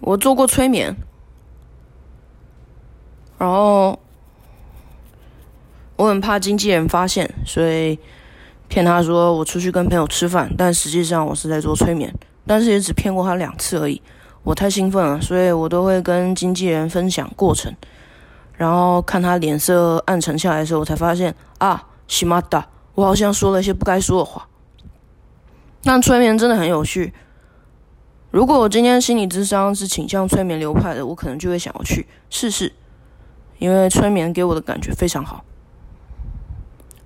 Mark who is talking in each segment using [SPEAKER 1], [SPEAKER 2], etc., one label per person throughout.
[SPEAKER 1] 我做过催眠，然后我很怕经纪人发现，所以骗他说我出去跟朋友吃饭，但实际上我是在做催眠，但是也只骗过他两次而已。我太兴奋了，所以我都会跟经纪人分享过程，然后看他脸色暗沉下来的时候，我才发现啊，西马达，我好像说了一些不该说的话。但催眠真的很有趣。如果我今天心理智商是倾向催眠流派的，我可能就会想要去试试，因为催眠给我的感觉非常好，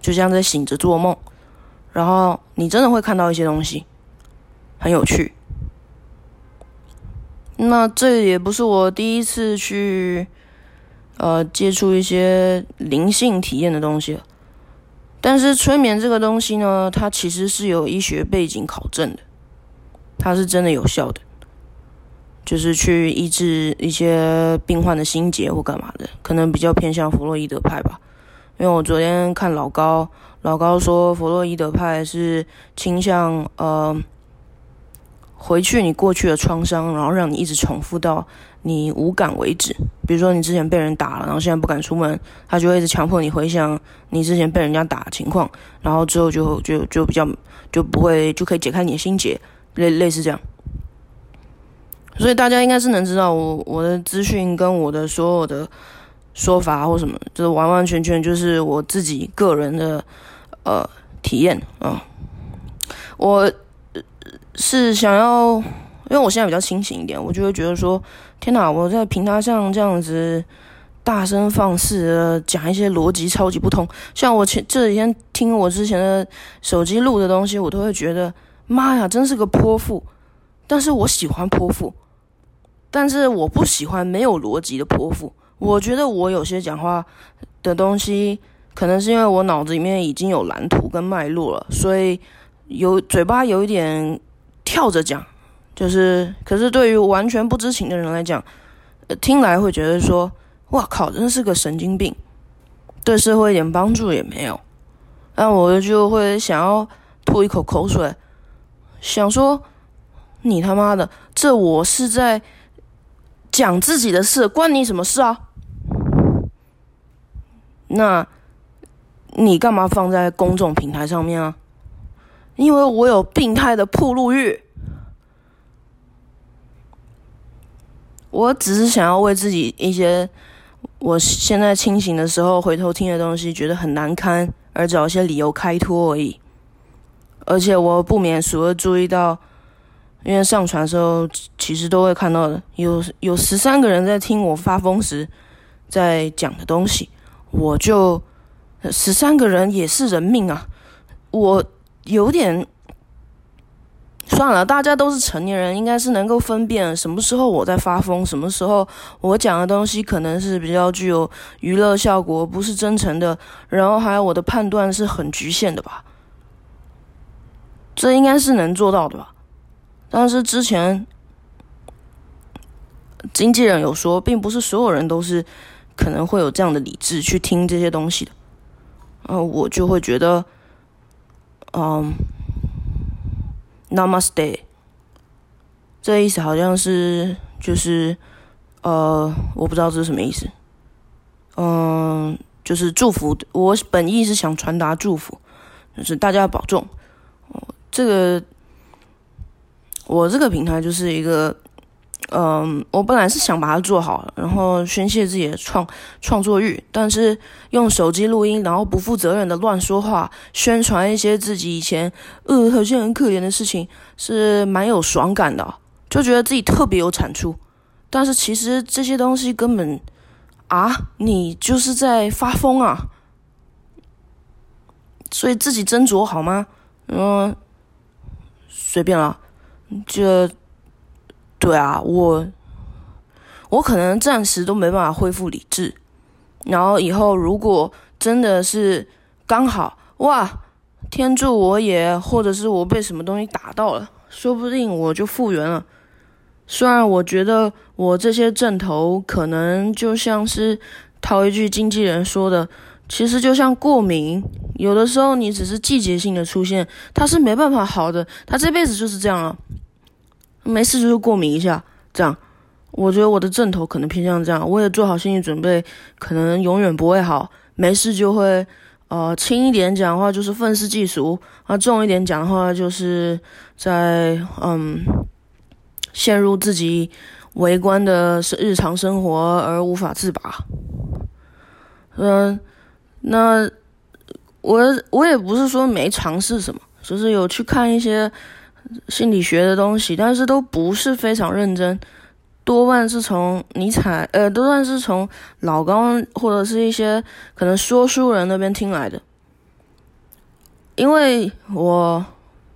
[SPEAKER 1] 就像在醒着做梦，然后你真的会看到一些东西，很有趣。那这也不是我第一次去，呃，接触一些灵性体验的东西了。但是催眠这个东西呢，它其实是有医学背景考证的。它是真的有效的，就是去医治一些病患的心结或干嘛的，可能比较偏向弗洛伊德派吧。因为我昨天看老高，老高说弗洛伊德派是倾向呃回去你过去的创伤，然后让你一直重复到你无感为止。比如说你之前被人打了，然后现在不敢出门，他就会一直强迫你回想你之前被人家打的情况，然后之后就就就比较就不会就可以解开你的心结。类类似这样，所以大家应该是能知道我我的资讯跟我的所有的说法或什么，就完完全全就是我自己个人的呃体验啊。我是想要，因为我现在比较清醒一点，我就会觉得说，天哪！我在平台上这样子大声放肆的讲一些逻辑超级不通，像我前这几天听我之前的手机录的东西，我都会觉得。妈呀，真是个泼妇！但是我喜欢泼妇，但是我不喜欢没有逻辑的泼妇。我觉得我有些讲话的东西，可能是因为我脑子里面已经有蓝图跟脉络了，所以有嘴巴有一点跳着讲。就是，可是对于完全不知情的人来讲，听来会觉得说：“哇靠，真是个神经病，对社会一点帮助也没有。”那我就会想要吐一口口水。想说，你他妈的，这我是在讲自己的事，关你什么事啊？那，你干嘛放在公众平台上面啊？因为我有病态的铺路欲，我只是想要为自己一些我现在清醒的时候回头听的东西觉得很难堪，而找一些理由开脱而已。而且我不免俗的注意到，因为上传的时候其实都会看到的，有有十三个人在听我发疯时在讲的东西，我就十三个人也是人命啊，我有点算了，大家都是成年人，应该是能够分辨什么时候我在发疯，什么时候我讲的东西可能是比较具有娱乐效果，不是真诚的，然后还有我的判断是很局限的吧。这应该是能做到的吧？但是之前经纪人有说，并不是所有人都是可能会有这样的理智去听这些东西的。呃，我就会觉得，嗯，Namaste，这意思好像是就是呃，我不知道这是什么意思。嗯，就是祝福。我本意是想传达祝福，就是大家保重。这个，我这个平台就是一个，嗯，我本来是想把它做好，然后宣泄自己的创创作欲，但是用手机录音，然后不负责任的乱说话，宣传一些自己以前呃好像很可怜的事情，是蛮有爽感的，就觉得自己特别有产出，但是其实这些东西根本啊，你就是在发疯啊，所以自己斟酌好吗？嗯。随便了，这，对啊，我，我可能暂时都没办法恢复理智，然后以后如果真的是刚好哇，天助我也，或者是我被什么东西打到了，说不定我就复原了。虽然我觉得我这些阵头可能就像是套一句经纪人说的。其实就像过敏，有的时候你只是季节性的出现，它是没办法好的，它这辈子就是这样了。没事就是过敏一下，这样。我觉得我的正头可能偏向这样，我也做好心理准备，可能永远不会好，没事就会，呃，轻一点讲话就是愤世嫉俗，啊，重一点讲的话就是在嗯，陷入自己围观的是日常生活而无法自拔。嗯，那我我也不是说没尝试什么，就是有去看一些心理学的东西，但是都不是非常认真。多半是从尼采，呃，多半是从老高或者是一些可能说书人那边听来的。因为我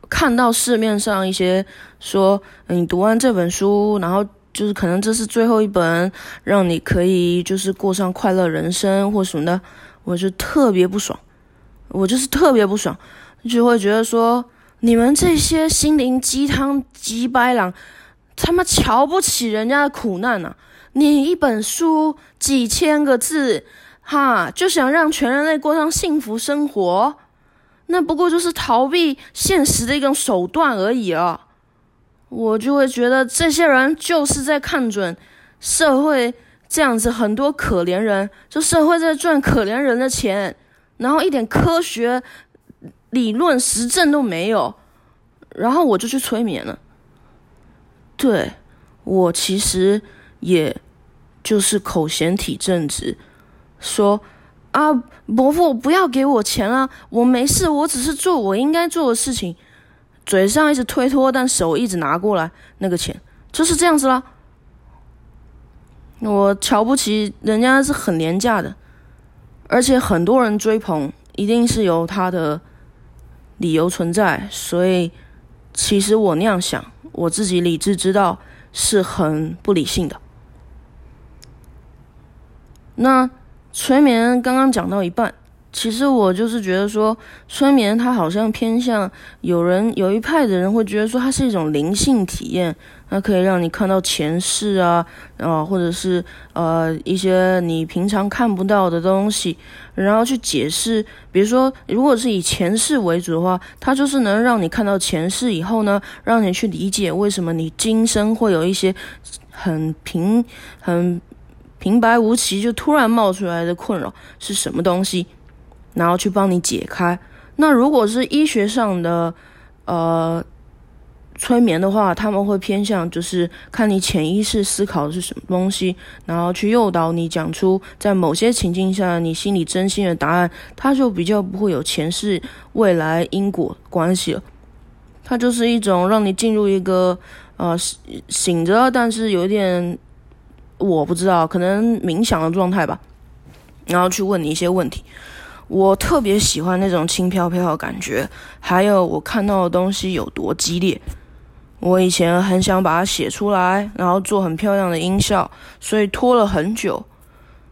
[SPEAKER 1] 看到市面上一些说，你读完这本书，然后就是可能这是最后一本，让你可以就是过上快乐人生或什么的，我就特别不爽，我就是特别不爽，就会觉得说，你们这些心灵鸡汤鸡掰狼。他妈瞧不起人家的苦难呐！你一本书几千个字，哈，就想让全人类过上幸福生活，那不过就是逃避现实的一种手段而已啊！我就会觉得这些人就是在看准社会这样子，很多可怜人，就社会在赚可怜人的钱，然后一点科学理论实证都没有，然后我就去催眠了。对，我其实也就是口嫌体正直，说啊，伯父不要给我钱了，我没事，我只是做我应该做的事情，嘴上一直推脱，但手一直拿过来那个钱，就是这样子啦。我瞧不起人家是很廉价的，而且很多人追捧，一定是有他的理由存在，所以其实我那样想。我自己理智知道是很不理性的。那催眠刚刚讲到一半，其实我就是觉得说，催眠它好像偏向有人有一派的人会觉得说，它是一种灵性体验。它可以让你看到前世啊，啊，或者是呃一些你平常看不到的东西，然后去解释。比如说，如果是以前世为主的话，它就是能让你看到前世以后呢，让你去理解为什么你今生会有一些很平、很平白无奇就突然冒出来的困扰是什么东西，然后去帮你解开。那如果是医学上的，呃。催眠的话，他们会偏向就是看你潜意识思考的是什么东西，然后去诱导你讲出在某些情境下你心里真心的答案，它就比较不会有前世未来因果关系了。它就是一种让你进入一个呃醒着，但是有点我不知道，可能冥想的状态吧，然后去问你一些问题。我特别喜欢那种轻飘飘的感觉，还有我看到的东西有多激烈。我以前很想把它写出来，然后做很漂亮的音效，所以拖了很久。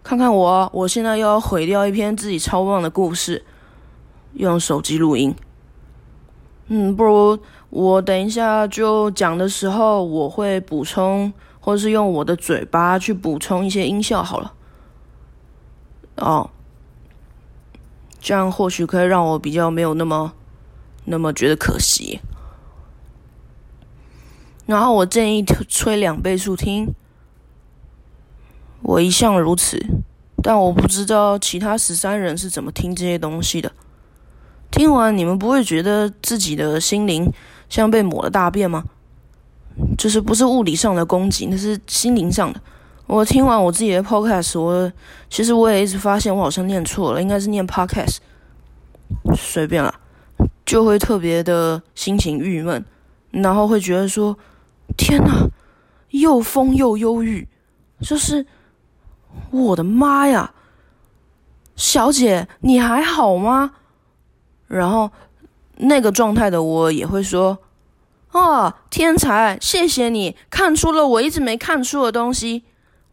[SPEAKER 1] 看看我，我现在又要毁掉一篇自己超棒的故事，用手机录音。嗯，不如我等一下就讲的时候，我会补充，或者是用我的嘴巴去补充一些音效好了。哦，这样或许可以让我比较没有那么那么觉得可惜。然后我建议吹两倍速听，我一向如此，但我不知道其他十三人是怎么听这些东西的。听完你们不会觉得自己的心灵像被抹了大便吗？就是不是物理上的攻击，那是心灵上的。我听完我自己的 podcast，我其实我也一直发现我好像念错了，应该是念 podcast，随便了，就会特别的心情郁闷，然后会觉得说。天哪，又疯又忧郁，就是我的妈呀！小姐，你还好吗？然后那个状态的我也会说：“哦，天才，谢谢你看出了我一直没看出的东西。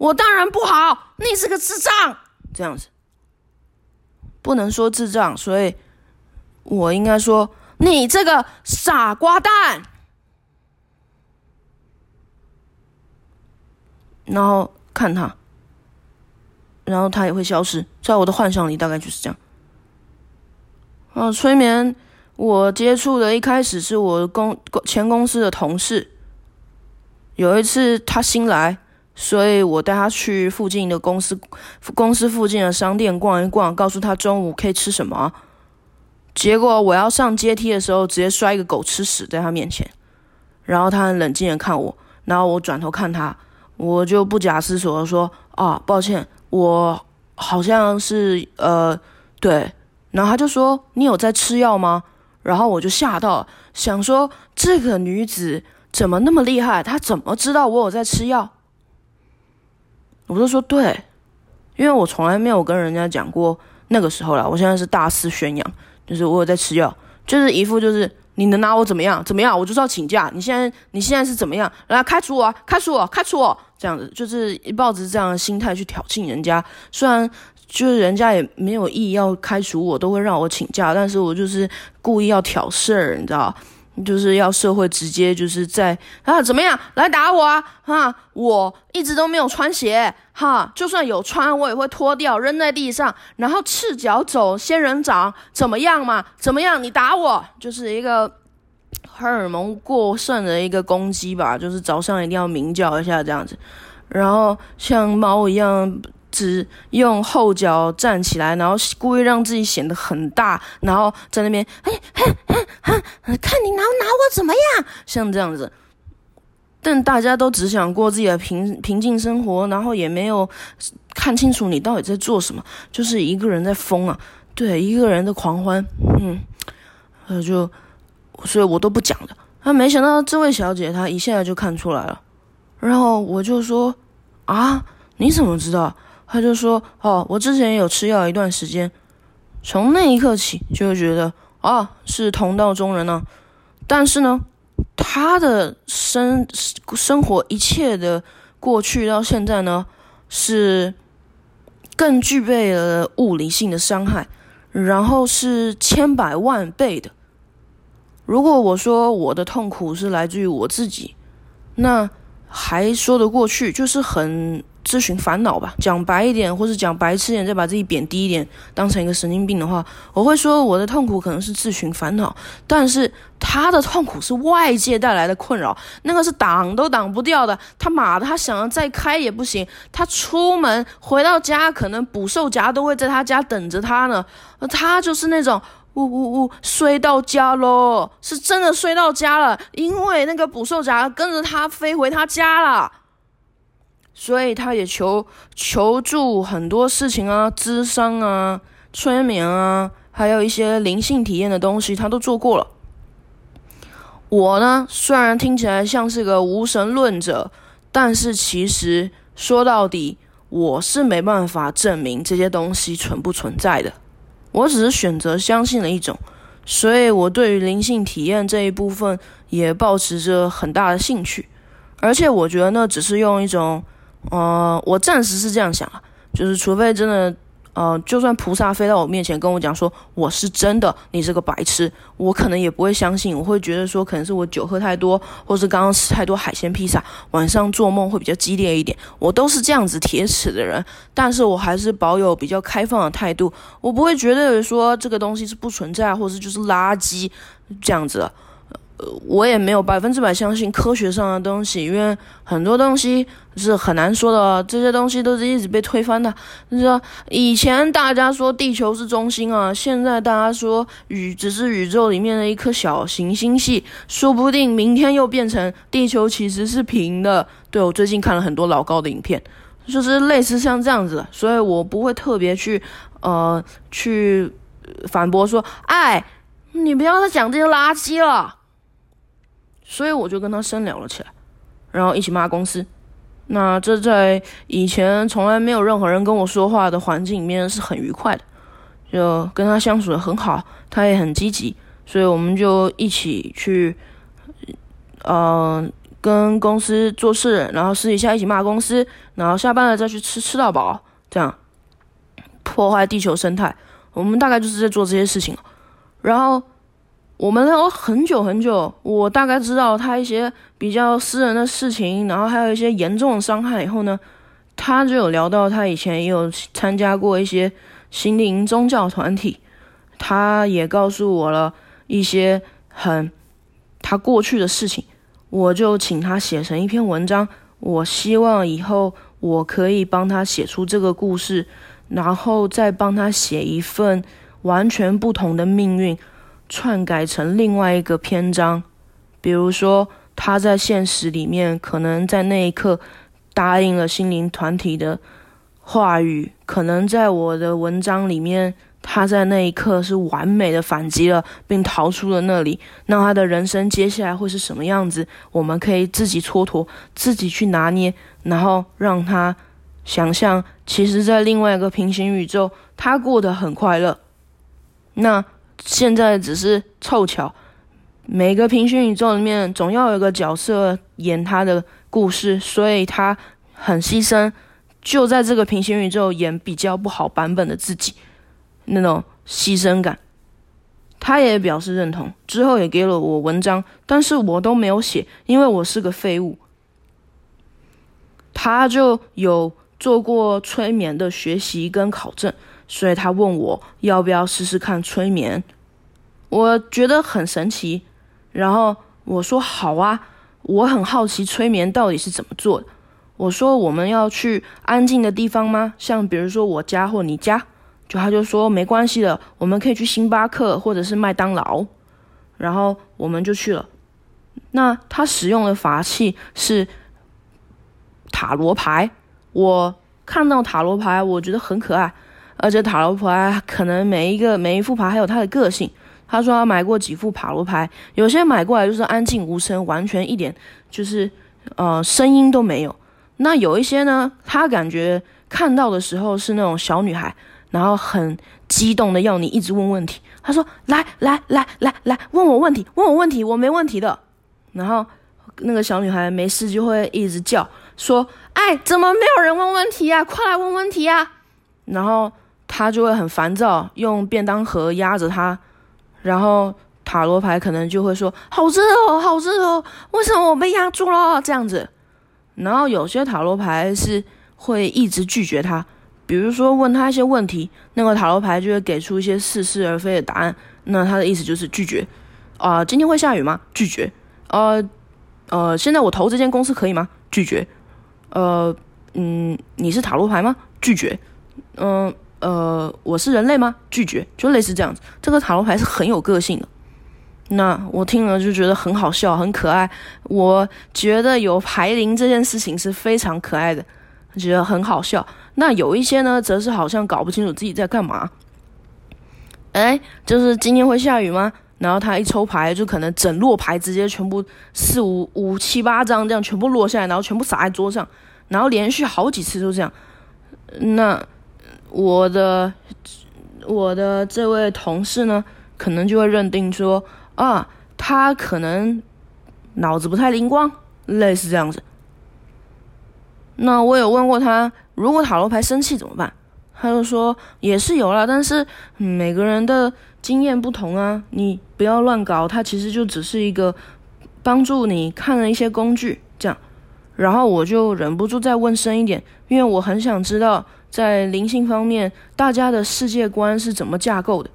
[SPEAKER 1] 我当然不好，你是个智障。”这样子不能说智障，所以我应该说你这个傻瓜蛋。然后看他，然后他也会消失，在我的幻想里大概就是这样。啊，催眠我接触的一开始是我公前公司的同事，有一次他新来，所以我带他去附近的公司公司附近的商店逛一逛，告诉他中午可以吃什么。结果我要上阶梯的时候，直接摔一个狗吃屎在他面前，然后他很冷静的看我，然后我转头看他，我就不假思索的说：“啊，抱歉，我好像是呃，对。”然后他就说：“你有在吃药吗？”然后我就吓到，想说这个女子怎么那么厉害？她怎么知道我有在吃药？我就说对，因为我从来没有跟人家讲过那个时候了。我现在是大肆宣扬。就是我有在吃药，就是一副就是你能拿我怎么样？怎么样？我就是要请假。你现在你现在是怎么样？来开除我，开除我，开除我，这样子就是抱着这样的心态去挑衅人家。虽然就是人家也没有意要开除我，都会让我请假，但是我就是故意要挑事儿，你知道。就是要社会直接就是在啊怎么样来打我啊哈我一直都没有穿鞋哈就算有穿我也会脱掉扔在地上然后赤脚走仙人掌怎么样嘛怎么样你打我就是一个荷尔蒙过剩的一个攻击吧就是早上一定要鸣叫一下这样子然后像猫一样。只用后脚站起来，然后故意让自己显得很大，然后在那边，嘿，嘿，嘿，嘿，看你拿拿我怎么样？像这样子，但大家都只想过自己的平平静生活，然后也没有看清楚你到底在做什么，就是一个人在疯啊，对，一个人的狂欢，嗯，呃，就，所以我都不讲的。啊，没想到这位小姐她一下就看出来了，然后我就说，啊，你怎么知道？他就说：“哦，我之前有吃药一段时间，从那一刻起就会觉得啊是同道中人呢。但是呢，他的生生活一切的过去到现在呢，是更具备了物理性的伤害，然后是千百万倍的。如果我说我的痛苦是来自于我自己，那还说得过去，就是很。”自寻烦恼吧，讲白一点，或是讲白痴一点，再把自己贬低一点，当成一个神经病的话，我会说我的痛苦可能是自寻烦恼，但是他的痛苦是外界带来的困扰，那个是挡都挡不掉的。他妈的，他想要再开也不行，他出门回到家，可能捕兽夹都会在他家等着他呢。他就是那种呜呜呜睡到家喽，是真的睡到家了，因为那个捕兽夹跟着他飞回他家了。所以他也求求助很多事情啊，智商啊、催眠啊，还有一些灵性体验的东西，他都做过了。我呢，虽然听起来像是个无神论者，但是其实说到底，我是没办法证明这些东西存不存在的。我只是选择相信了一种，所以我对于灵性体验这一部分也保持着很大的兴趣，而且我觉得那只是用一种。呃，我暂时是这样想啊，就是除非真的，呃，就算菩萨飞到我面前跟我讲说我是真的，你是个白痴，我可能也不会相信，我会觉得说可能是我酒喝太多，或是刚刚吃太多海鲜披萨，晚上做梦会比较激烈一点，我都是这样子铁齿的人，但是我还是保有比较开放的态度，我不会觉得说这个东西是不存在，或是就是垃圾这样子。我也没有百分之百相信科学上的东西，因为很多东西是很难说的，这些东西都是一直被推翻的。你知道，以前大家说地球是中心啊，现在大家说宇只是宇宙里面的一颗小行星系，说不定明天又变成地球其实是平的。对我最近看了很多老高的影片，就是类似像这样子的，所以我不会特别去呃去反驳说，哎，你不要再讲这些垃圾了。所以我就跟他深聊了起来，然后一起骂公司。那这在以前从来没有任何人跟我说话的环境里面是很愉快的，就跟他相处的很好，他也很积极，所以我们就一起去，呃，跟公司做事，然后私底下一起骂公司，然后下班了再去吃吃到饱，这样破坏地球生态。我们大概就是在做这些事情，然后。我们聊很久很久，我大概知道他一些比较私人的事情，然后还有一些严重的伤害。以后呢，他就有聊到他以前也有参加过一些心灵宗教团体，他也告诉我了一些很他过去的事情，我就请他写成一篇文章。我希望以后我可以帮他写出这个故事，然后再帮他写一份完全不同的命运，篡改成另外一个篇章。比如说，他在现实里面可能在那一刻答应了心灵团体的话语，可能在我的文章里面。他在那一刻是完美的反击了，并逃出了那里。那他的人生接下来会是什么样子？我们可以自己蹉跎，自己去拿捏，然后让他想象，其实，在另外一个平行宇宙，他过得很快乐。那现在只是凑巧，每个平行宇宙里面总要有个角色演他的故事，所以他很牺牲，就在这个平行宇宙演比较不好版本的自己。那种牺牲感，他也表示认同，之后也给了我文章，但是我都没有写，因为我是个废物。他就有做过催眠的学习跟考证，所以他问我要不要试试看催眠，我觉得很神奇，然后我说好啊，我很好奇催眠到底是怎么做的。我说我们要去安静的地方吗？像比如说我家或你家。就他就说没关系的，我们可以去星巴克或者是麦当劳，然后我们就去了。那他使用的法器是塔罗牌，我看到塔罗牌，我觉得很可爱，而且塔罗牌可能每一个每一副牌还有它的个性。他说他买过几副塔罗牌，有些买过来就是安静无声，完全一点就是呃声音都没有。那有一些呢，他感觉看到的时候是那种小女孩。然后很激动的要你一直问问题，他说：“来来来来来，问我问题，问我问题，我没问题的。”然后那个小女孩没事就会一直叫说：“哎，怎么没有人问问题呀？快来问问题呀！”然后他就会很烦躁，用便当盒压着他，然后塔罗牌可能就会说：“好热哦，好热哦，为什么我被压住了？”这样子，然后有些塔罗牌是会一直拒绝他。比如说问他一些问题，那个塔罗牌就会给出一些似是而非的答案。那他的意思就是拒绝。啊，今天会下雨吗？拒绝。呃，呃，现在我投这间公司可以吗？拒绝。呃，嗯，你是塔罗牌吗？拒绝。嗯，呃我是人类吗？拒绝。就类似这样子。这个塔罗牌是很有个性的。那我听了就觉得很好笑，很可爱。我觉得有牌灵这件事情是非常可爱的，觉得很好笑。那有一些呢，则是好像搞不清楚自己在干嘛。哎，就是今天会下雨吗？然后他一抽牌，就可能整摞牌直接全部四五五七八张这样全部落下来，然后全部撒在桌上，然后连续好几次都这样。那我的我的这位同事呢，可能就会认定说啊，他可能脑子不太灵光，类似这样子。那我有问过他，如果塔罗牌生气怎么办？他就说也是有啦，但是每个人的经验不同啊，你不要乱搞。它其实就只是一个帮助你看了一些工具这样。然后我就忍不住再问深一点，因为我很想知道在灵性方面大家的世界观是怎么架构的。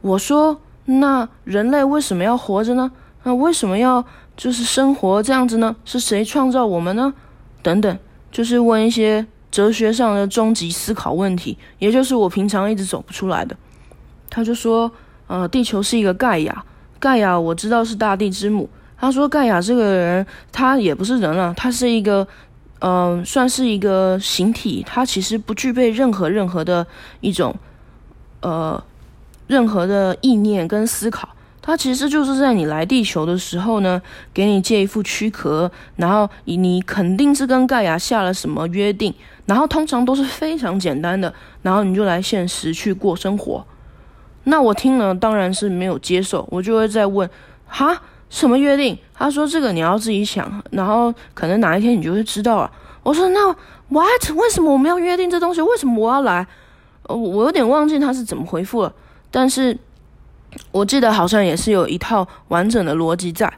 [SPEAKER 1] 我说那人类为什么要活着呢？那为什么要就是生活这样子呢？是谁创造我们呢？等等。就是问一些哲学上的终极思考问题，也就是我平常一直走不出来的。他就说：“呃，地球是一个盖亚，盖亚我知道是大地之母。”他说：“盖亚这个人，他也不是人了，他是一个，嗯，算是一个形体，它其实不具备任何任何的一种，呃，任何的意念跟思考。”它其实就是在你来地球的时候呢，给你借一副躯壳，然后你肯定是跟盖亚下了什么约定，然后通常都是非常简单的，然后你就来现实去过生活。那我听了当然是没有接受，我就会再问，哈，什么约定？他说这个你要自己想，然后可能哪一天你就会知道了。我说那 what？为什么我们要约定这东西？为什么我要来？呃，我有点忘记他是怎么回复了，但是。我记得好像也是有一套完整的逻辑在，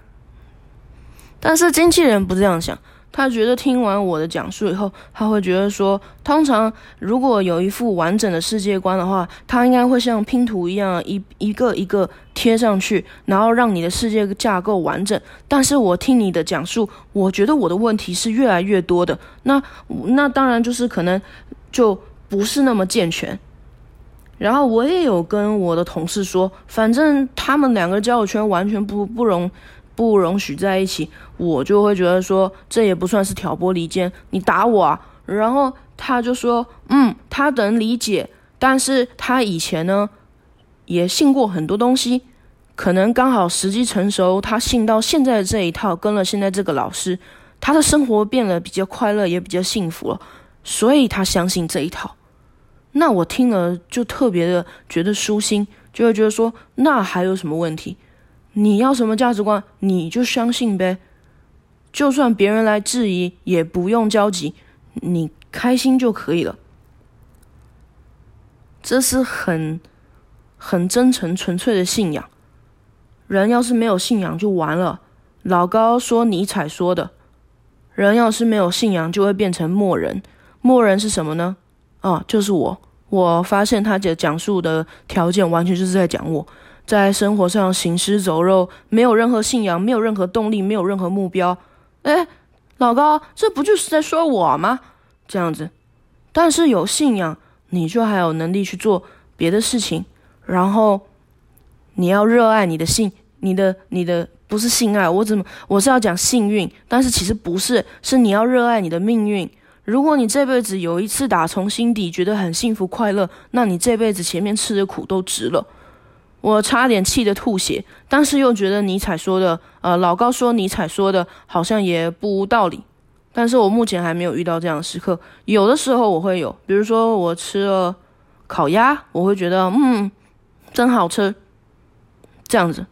[SPEAKER 1] 但是经纪人不这样想，他觉得听完我的讲述以后，他会觉得说，通常如果有一副完整的世界观的话，他应该会像拼图一样，一一个一个贴上去，然后让你的世界架构完整。但是我听你的讲述，我觉得我的问题是越来越多的。那那当然就是可能就不是那么健全。然后我也有跟我的同事说，反正他们两个交友圈完全不不容。不容许在一起，我就会觉得说这也不算是挑拨离间，你打我啊！然后他就说，嗯，他能理解，但是他以前呢也信过很多东西，可能刚好时机成熟，他信到现在这一套，跟了现在这个老师，他的生活变得比较快乐，也比较幸福了，所以他相信这一套。那我听了就特别的觉得舒心，就会觉得说，那还有什么问题？你要什么价值观，你就相信呗。就算别人来质疑，也不用焦急，你开心就可以了。这是很很真诚、纯粹的信仰。人要是没有信仰，就完了。老高说尼采说的，人要是没有信仰，就会变成默人。默人是什么呢？啊，就是我。我发现他讲讲述的条件，完全就是在讲我。在生活上行尸走肉，没有任何信仰，没有任何动力，没有任何目标。哎，老高，这不就是在说我吗？这样子，但是有信仰，你就还有能力去做别的事情。然后你要热爱你的幸，你的你的不是性爱，我怎么我是要讲幸运，但是其实不是，是你要热爱你的命运。如果你这辈子有一次打从心底觉得很幸福快乐，那你这辈子前面吃的苦都值了。我差点气得吐血，但是又觉得尼采说的，呃，老高说尼采说的好像也不无道理。但是我目前还没有遇到这样的时刻，有的时候我会有，比如说我吃了烤鸭，我会觉得，嗯，真好吃，这样子，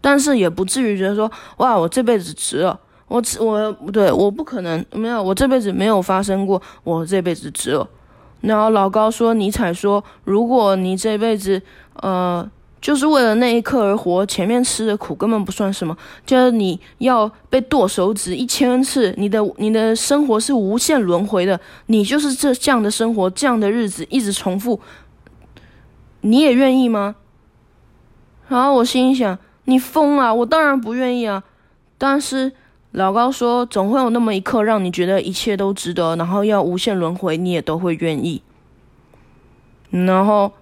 [SPEAKER 1] 但是也不至于觉得说，哇，我这辈子值了，我吃我对，我不可能没有，我这辈子没有发生过，我这辈子值了。然后老高说尼采说，如果你这辈子，呃。就是为了那一刻而活，前面吃的苦根本不算什么。就是你要被剁手指一千次，你的你的生活是无限轮回的，你就是这这样的生活，这样的日子一直重复，你也愿意吗？然后我心想，你疯啊！我当然不愿意啊。但是老高说，总会有那么一刻，让你觉得一切都值得，然后要无限轮回，你也都会愿意。然后。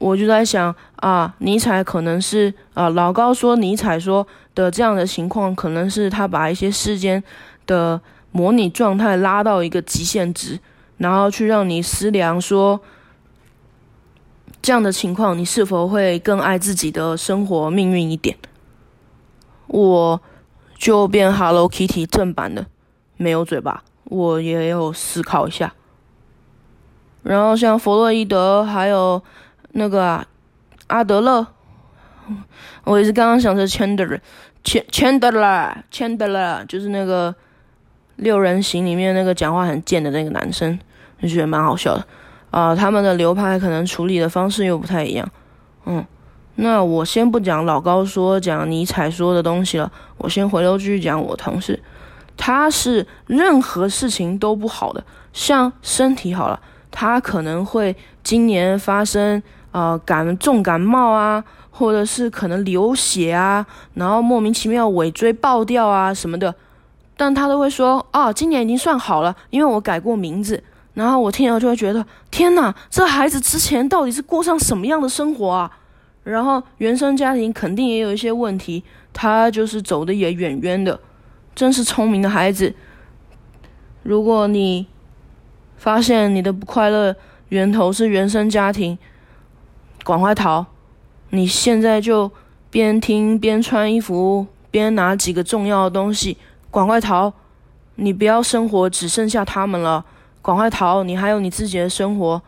[SPEAKER 1] 我就在想啊，尼采可能是啊，老高说尼采说的这样的情况，可能是他把一些世间的模拟状态拉到一个极限值，然后去让你思量说，这样的情况你是否会更爱自己的生活命运一点？我就变 Hello Kitty 正版的，没有嘴巴，我也有思考一下。然后像弗洛伊德还有。那个啊，阿德勒，我也是刚刚想着 Chandler，Chandler，Chandler，就是那个六人行里面那个讲话很贱的那个男生，就觉得蛮好笑的啊。他们的流派可能处理的方式又不太一样，嗯。那我先不讲老高说讲尼采说的东西了，我先回头继续讲我同事，他是任何事情都不好的，像身体好了，他可能会今年发生。呃，感重感冒啊，或者是可能流血啊，然后莫名其妙尾椎爆掉啊什么的，但他都会说，哦，今年已经算好了，因为我改过名字。然后我听了就会觉得，天哪，这孩子之前到底是过上什么样的生活啊？然后原生家庭肯定也有一些问题，他就是走的也远远的，真是聪明的孩子。如果你发现你的不快乐源头是原生家庭，赶快逃！你现在就边听边穿衣服，边拿几个重要的东西，赶快逃！你不要生活只剩下他们了，赶快逃！你还有你自己的生活，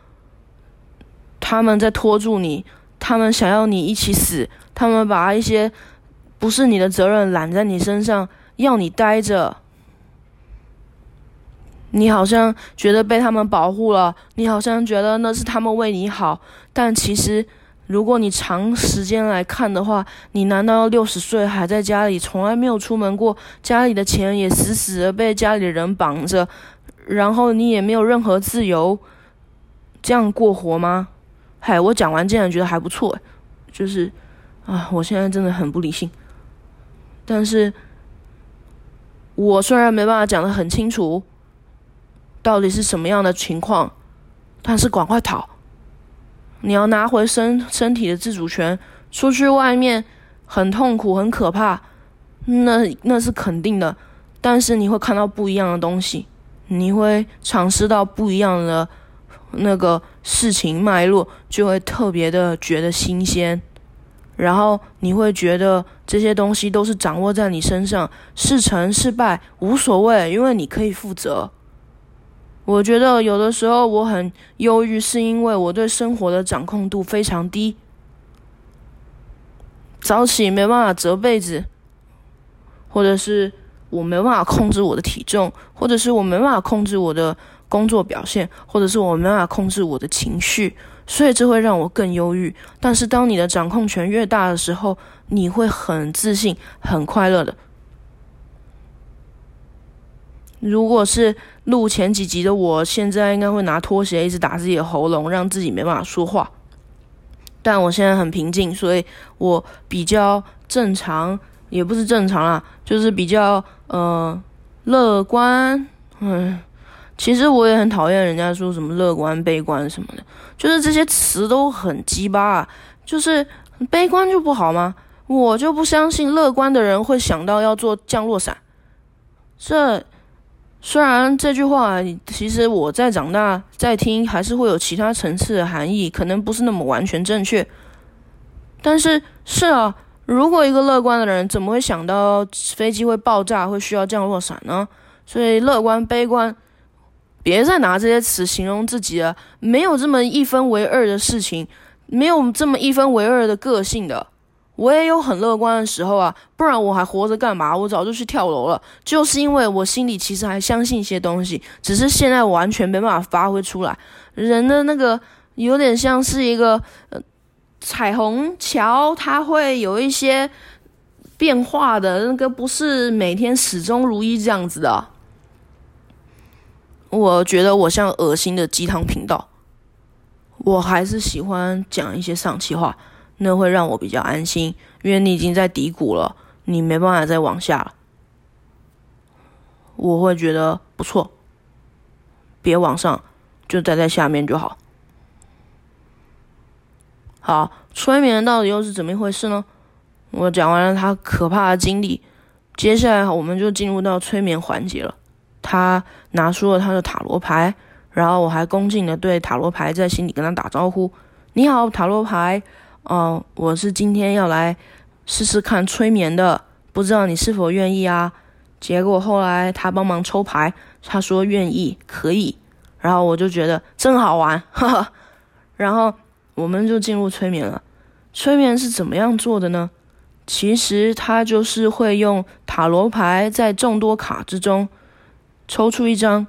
[SPEAKER 1] 他们在拖住你，他们想要你一起死，他们把一些不是你的责任揽在你身上，要你待着。你好像觉得被他们保护了，你好像觉得那是他们为你好，但其实如果你长时间来看的话，你难道六十岁还在家里，从来没有出门过，家里的钱也死死的被家里人绑着，然后你也没有任何自由，这样过活吗？嗨，我讲完竟然觉得还不错，就是啊，我现在真的很不理性，但是我虽然没办法讲的很清楚，到底是什么样的情况，但是赶快逃。你要拿回身身体的自主权，出去外面很痛苦、很可怕，那那是肯定的。但是你会看到不一样的东西，你会尝试到不一样的那个事情脉络，就会特别的觉得新鲜。然后你会觉得这些东西都是掌握在你身上，是成是败无所谓，因为你可以负责。我觉得有的时候我很忧郁，是因为我对生活的掌控度非常低。早起没办法折被子，或者是我没办法控制我的体重，或者是我没办法控制我的工作表现，或者是我没办法控制我的情绪，所以这会让我更忧郁。但是当你的掌控权越大的时候，你会很自信、很快乐的。如果是录前几集的我，现在应该会拿拖鞋一直打自己的喉咙，让自己没办法说话。但我现在很平静，所以我比较正常，也不是正常啦，就是比较呃乐观。嗯，其实我也很讨厌人家说什么乐观、悲观什么的，就是这些词都很鸡巴。啊。就是悲观就不好吗？我就不相信乐观的人会想到要做降落伞。这。虽然这句话，其实我在长大在听，还是会有其他层次的含义，可能不是那么完全正确。但是是啊，如果一个乐观的人，怎么会想到飞机会爆炸，会需要降落伞呢？所以乐观、悲观，别再拿这些词形容自己了，没有这么一分为二的事情，没有这么一分为二的个性的。我也有很乐观的时候啊，不然我还活着干嘛？我早就去跳楼了。就是因为我心里其实还相信一些东西，只是现在完全没办法发挥出来。人的那个有点像是一个呃彩虹桥，它会有一些变化的，那个不是每天始终如一这样子的。我觉得我像恶心的鸡汤频道，我还是喜欢讲一些丧气话。那会让我比较安心，因为你已经在低谷了，你没办法再往下了。我会觉得不错，别往上，就待在下面就好。好，催眠到底又是怎么一回事呢？我讲完了他可怕的经历，接下来我们就进入到催眠环节了。他拿出了他的塔罗牌，然后我还恭敬的对塔罗牌在心里跟他打招呼：“你好，塔罗牌。”哦，我是今天要来试试看催眠的，不知道你是否愿意啊？结果后来他帮忙抽牌，他说愿意，可以，然后我就觉得真好玩，哈哈。然后我们就进入催眠了。催眠是怎么样做的呢？其实他就是会用塔罗牌在众多卡之中抽出一张，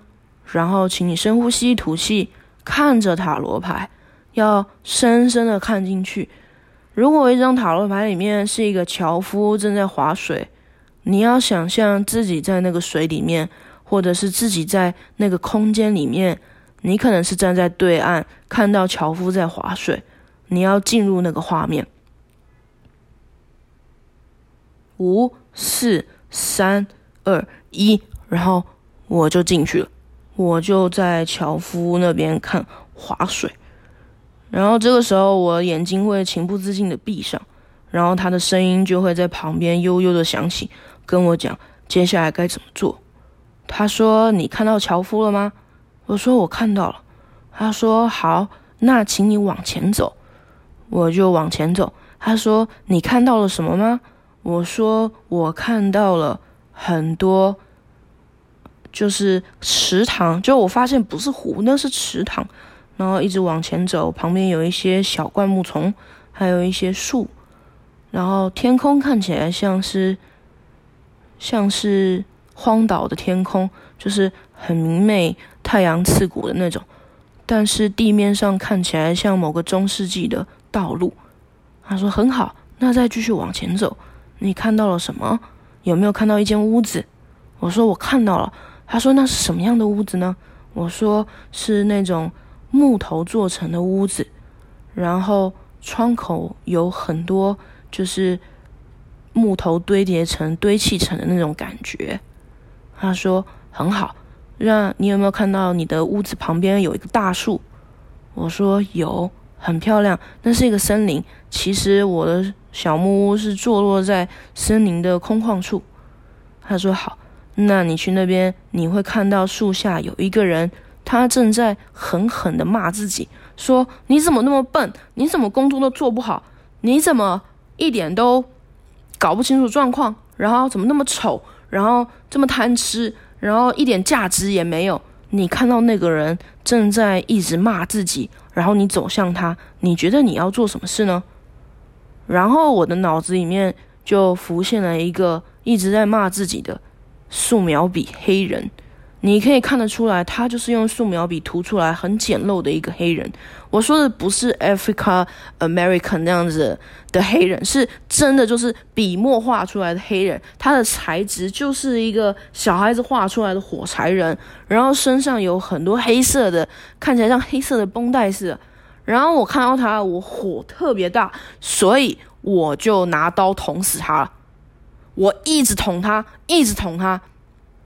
[SPEAKER 1] 然后请你深呼吸吐气，看着塔罗牌，要深深的看进去。如果一张塔罗牌里面是一个樵夫正在划水，你要想象自己在那个水里面，或者是自己在那个空间里面，你可能是站在对岸看到樵夫在划水，你要进入那个画面。五、四、三、二、一，然后我就进去了，我就在樵夫那边看划水。然后这个时候，我眼睛会情不自禁的闭上，然后他的声音就会在旁边悠悠的响起，跟我讲接下来该怎么做。他说：“你看到樵夫了吗？”我说：“我看到了。”他说：“好，那请你往前走。”我就往前走。他说：“你看到了什么吗？”我说：“我看到了很多，就是池塘。就我发现不是湖，那是池塘。”然后一直往前走，旁边有一些小灌木丛，还有一些树，然后天空看起来像是像是荒岛的天空，就是很明媚、太阳刺骨的那种。但是地面上看起来像某个中世纪的道路，他说：“很好，那再继续往前走，你看到了什么？有没有看到一间屋子？”我说：“我看到了。”他说：“那是什么样的屋子呢？”我说：“是那种木头做成的屋子，然后窗口有很多就是木头堆叠成、堆砌成的那种感觉。”他说：“很好。”那你有没有看到你的屋子旁边有一个大树？我说有，很漂亮。那是一个森林。其实我的小木屋是坐落在森林的空旷处。他说好，那你去那边，你会看到树下有一个人，他正在狠狠地骂自己，说你怎么那么笨？你怎么工作都做不好？你怎么一点都搞不清楚状况？然后怎么那么丑？然后这么贪吃？然后一点价值也没有。你看到那个人正在一直骂自己，然后你走向他，你觉得你要做什么事呢？然后我的脑子里面就浮现了一个一直在骂自己的素描笔黑人。你可以看得出来，他就是用素描笔涂出来很简陋的一个黑人。我说的不是 Africa American 那样子的黑人，是真的就是笔墨画出来的黑人。他的材质就是一个小孩子画出来的火柴人，然后身上有很多黑色的，看起来像黑色的绷带似的。然后我看到他，我火特别大，所以我就拿刀捅死他了。我一直捅他，一直捅他，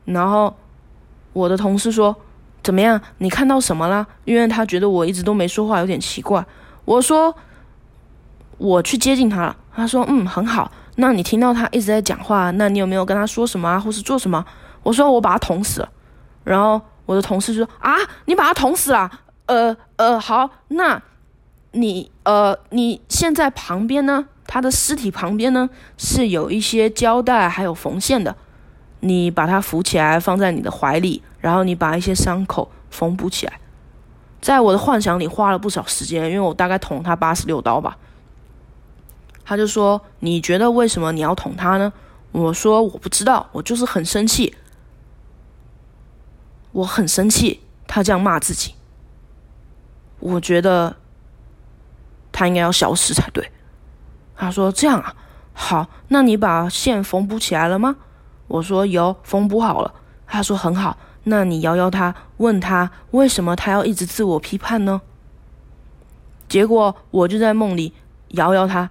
[SPEAKER 1] 然后。我的同事说：“怎么样？你看到什么了？”因为他觉得我一直都没说话，有点奇怪。我说：“我去接近他了。”他说：“嗯，很好。那你听到他一直在讲话，那你有没有跟他说什么啊，或是做什么？”我说：“我把他捅死了。”然后我的同事说：“啊，你把他捅死了？呃呃，好，那你呃你现在旁边呢？他的尸体旁边呢是有一些胶带还有缝线的。”你把它扶起来，放在你的怀里，然后你把一些伤口缝补起来。在我的幻想里花了不少时间，因为我大概捅他八十六刀吧。他就说：“你觉得为什么你要捅他呢？”我说：“我不知道，我就是很生气，我很生气。”他这样骂自己，我觉得他应该要消失才对。他说：“这样啊，好，那你把线缝补起来了吗？”我说有缝补好了，他说很好。那你摇摇他，问他为什么他要一直自我批判呢？结果我就在梦里摇摇他，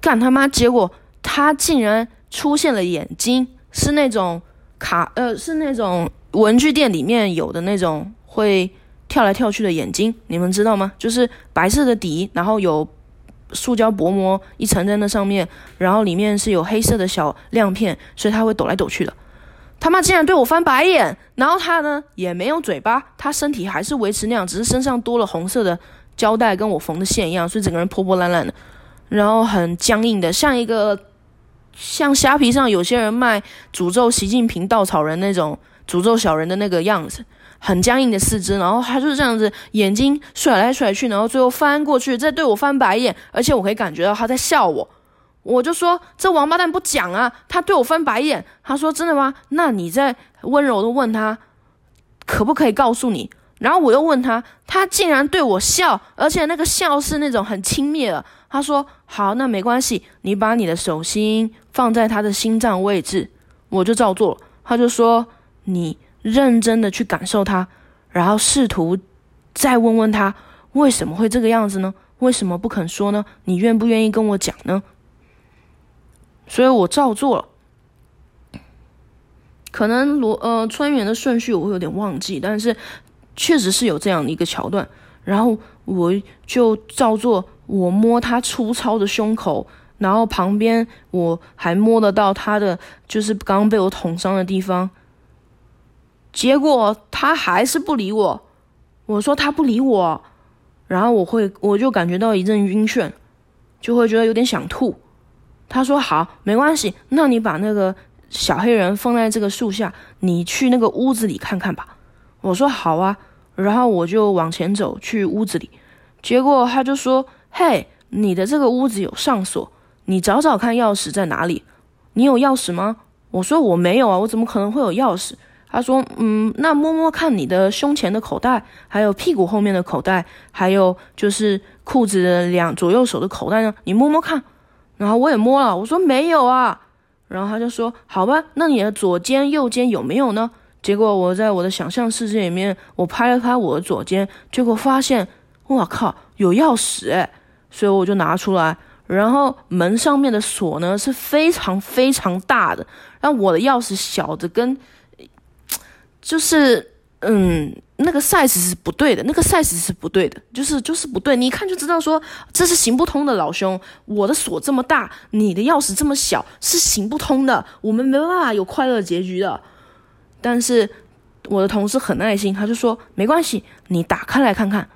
[SPEAKER 1] 干他妈！结果他竟然出现了眼睛，是那种卡呃，是那种文具店里面有的那种会跳来跳去的眼睛，你们知道吗？就是白色的底，然后有。塑胶薄膜一层在那上面，然后里面是有黑色的小亮片，所以它会抖来抖去的。他妈竟然对我翻白眼，然后他呢也没有嘴巴，他身体还是维持那样，只是身上多了红色的胶带，跟我缝的线一样，所以整个人破破烂烂的，然后很僵硬的，像一个像虾皮上有些人卖诅咒习近平稻草人那种诅咒小人的那个样子。很僵硬的四肢，然后他就是这样子，眼睛甩来甩去，然后最后翻过去，再对我翻白眼，而且我可以感觉到他在笑我。我就说这王八蛋不讲啊，他对我翻白眼。他说真的吗？那你再温柔的问他，可不可以告诉你？然后我又问他，他竟然对我笑，而且那个笑是那种很轻蔑的。他说好，那没关系，你把你的手心放在他的心脏位置，我就照做。他就说你。认真的去感受它，然后试图再问问他为什么会这个样子呢？为什么不肯说呢？你愿不愿意跟我讲呢？所以我照做了。可能罗呃春园的顺序我会有点忘记，但是确实是有这样的一个桥段。然后我就照做，我摸他粗糙的胸口，然后旁边我还摸得到他的就是刚刚被我捅伤的地方。结果他还是不理我，我说他不理我，然后我会我就感觉到一阵晕眩，就会觉得有点想吐。他说好，没关系，那你把那个小黑人放在这个树下，你去那个屋子里看看吧。我说好啊，然后我就往前走去屋子里，结果他就说：“嘿，你的这个屋子有上锁，你找找看钥匙在哪里？你有钥匙吗？”我说我没有啊，我怎么可能会有钥匙？他说：“嗯，那摸摸看你的胸前的口袋，还有屁股后面的口袋，还有就是裤子的两左右手的口袋呢，你摸摸看。”然后我也摸了，我说没有啊。然后他就说：“好吧，那你的左肩、右肩有没有呢？”结果我在我的想象世界里面，我拍了拍我的左肩，结果发现，我靠，有钥匙诶，所以我就拿出来。然后门上面的锁呢是非常非常大的，然后我的钥匙小的跟。就是，嗯，那个 size 是不对的，那个 size 是不对的，就是就是不对，你一看就知道说这是行不通的，老兄，我的锁这么大，你的钥匙这么小，是行不通的，我们没办法有快乐结局的。但是我的同事很耐心，他就说没关系，你打开来看看。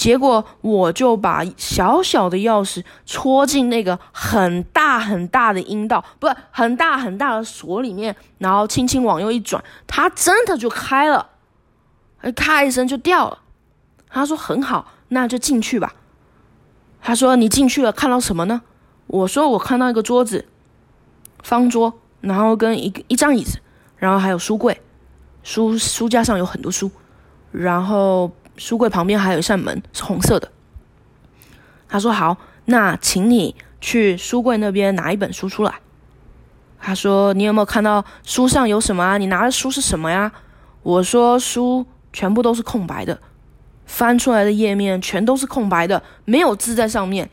[SPEAKER 1] 结果我就把小小的钥匙戳进那个很大很大的阴道，不是很大很大的锁里面，然后轻轻往右一转，它真的就开了，咔一声就掉了。他说很好，那就进去吧。他说你进去了看到什么呢？我说我看到一个桌子，方桌，然后跟一一张椅子，然后还有书柜，书书架上有很多书，然后。书柜旁边还有一扇门，是红色的。他说：“好，那请你去书柜那边拿一本书出来。”他说：“你有没有看到书上有什么啊？你拿的书是什么呀？”我说：“书全部都是空白的，翻出来的页面全都是空白的，没有字在上面。”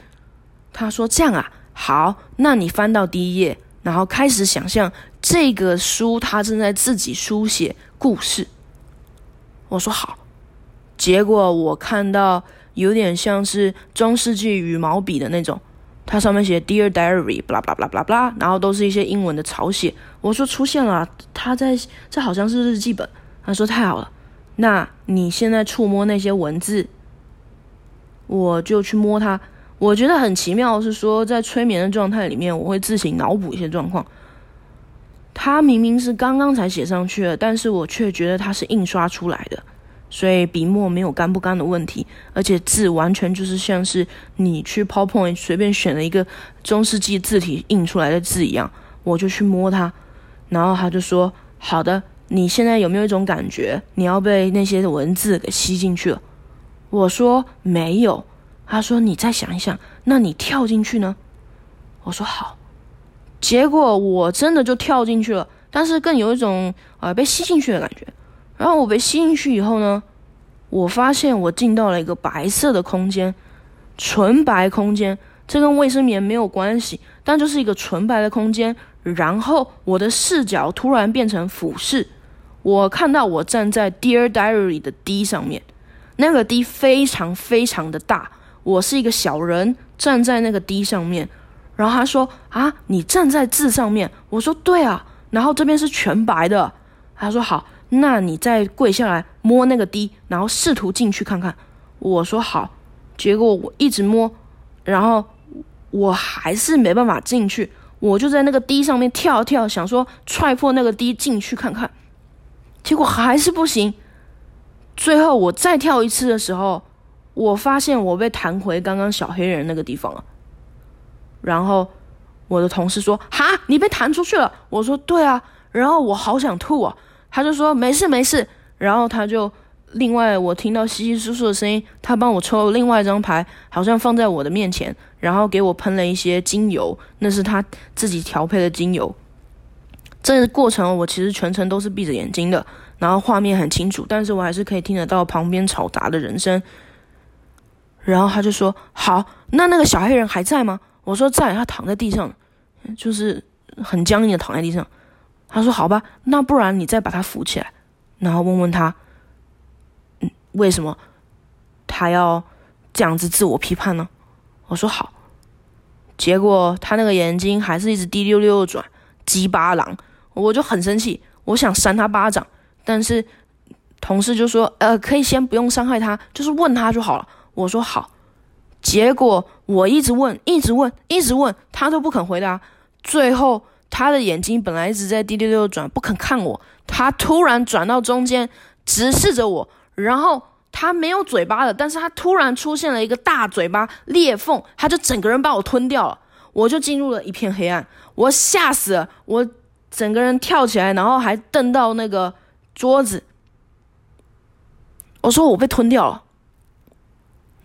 [SPEAKER 1] 他说：“这样啊，好，那你翻到第一页，然后开始想象这个书，他正在自己书写故事。”我说：“好。”结果我看到有点像是中世纪羽毛笔的那种，它上面写 Dear Diary，巴拉巴拉巴拉巴拉，然后都是一些英文的草写。我说出现了，他在这好像是日记本。他说太好了，那你现在触摸那些文字，我就去摸它。我觉得很奇妙是说，在催眠的状态里面，我会自行脑补一些状况。他明明是刚刚才写上去的，但是我却觉得它是印刷出来的。所以笔墨没有干不干的问题，而且字完全就是像是你去 PowerPoint 随便选了一个中世纪字体印出来的字一样，我就去摸它，然后他就说：“好的，你现在有没有一种感觉，你要被那些文字给吸进去了？”我说：“没有。”他说：“你再想一想，那你跳进去呢？”我说：“好。”结果我真的就跳进去了，但是更有一种啊被吸进去的感觉。然后我被吸进去以后呢，我发现我进到了一个白色的空间，纯白空间，这跟卫生棉没有关系，但就是一个纯白的空间。然后我的视角突然变成俯视，我看到我站在 Dear Diary 的 D 上面，那个 D 非常非常的大，我是一个小人站在那个 D 上面。然后他说：“啊，你站在字上面。”我说：“对啊。”然后这边是全白的。他说：“好。”那你再跪下来摸那个滴，然后试图进去看看。我说好，结果我一直摸，然后我还是没办法进去。我就在那个滴上面跳跳，想说踹破那个滴进去看看，结果还是不行。最后我再跳一次的时候，我发现我被弹回刚刚小黑人那个地方了。然后我的同事说：“哈，你被弹出去了。”我说：“对啊。”然后我好想吐啊。他就说没事没事，然后他就另外我听到稀稀疏疏的声音，他帮我抽另外一张牌，好像放在我的面前，然后给我喷了一些精油，那是他自己调配的精油。这个过程我其实全程都是闭着眼睛的，然后画面很清楚，但是我还是可以听得到旁边嘈杂的人声。然后他就说：“好，那那个小黑人还在吗？”我说：“在，他躺在地上，就是很僵硬的躺在地上。”他说：“好吧，那不然你再把他扶起来，然后问问他，嗯，为什么他要这样子自我批判呢？”我说：“好。”结果他那个眼睛还是一直滴溜溜转，鸡巴狼，我就很生气，我想扇他巴掌，但是同事就说：“呃，可以先不用伤害他，就是问他就好了。”我说：“好。”结果我一直问，一直问，一直问，他都不肯回答，最后。他的眼睛本来一直在滴溜溜转，不肯看我。他突然转到中间，直视着我。然后他没有嘴巴的，但是他突然出现了一个大嘴巴裂缝，他就整个人把我吞掉了。我就进入了一片黑暗，我吓死了，我整个人跳起来，然后还瞪到那个桌子。我说我被吞掉了，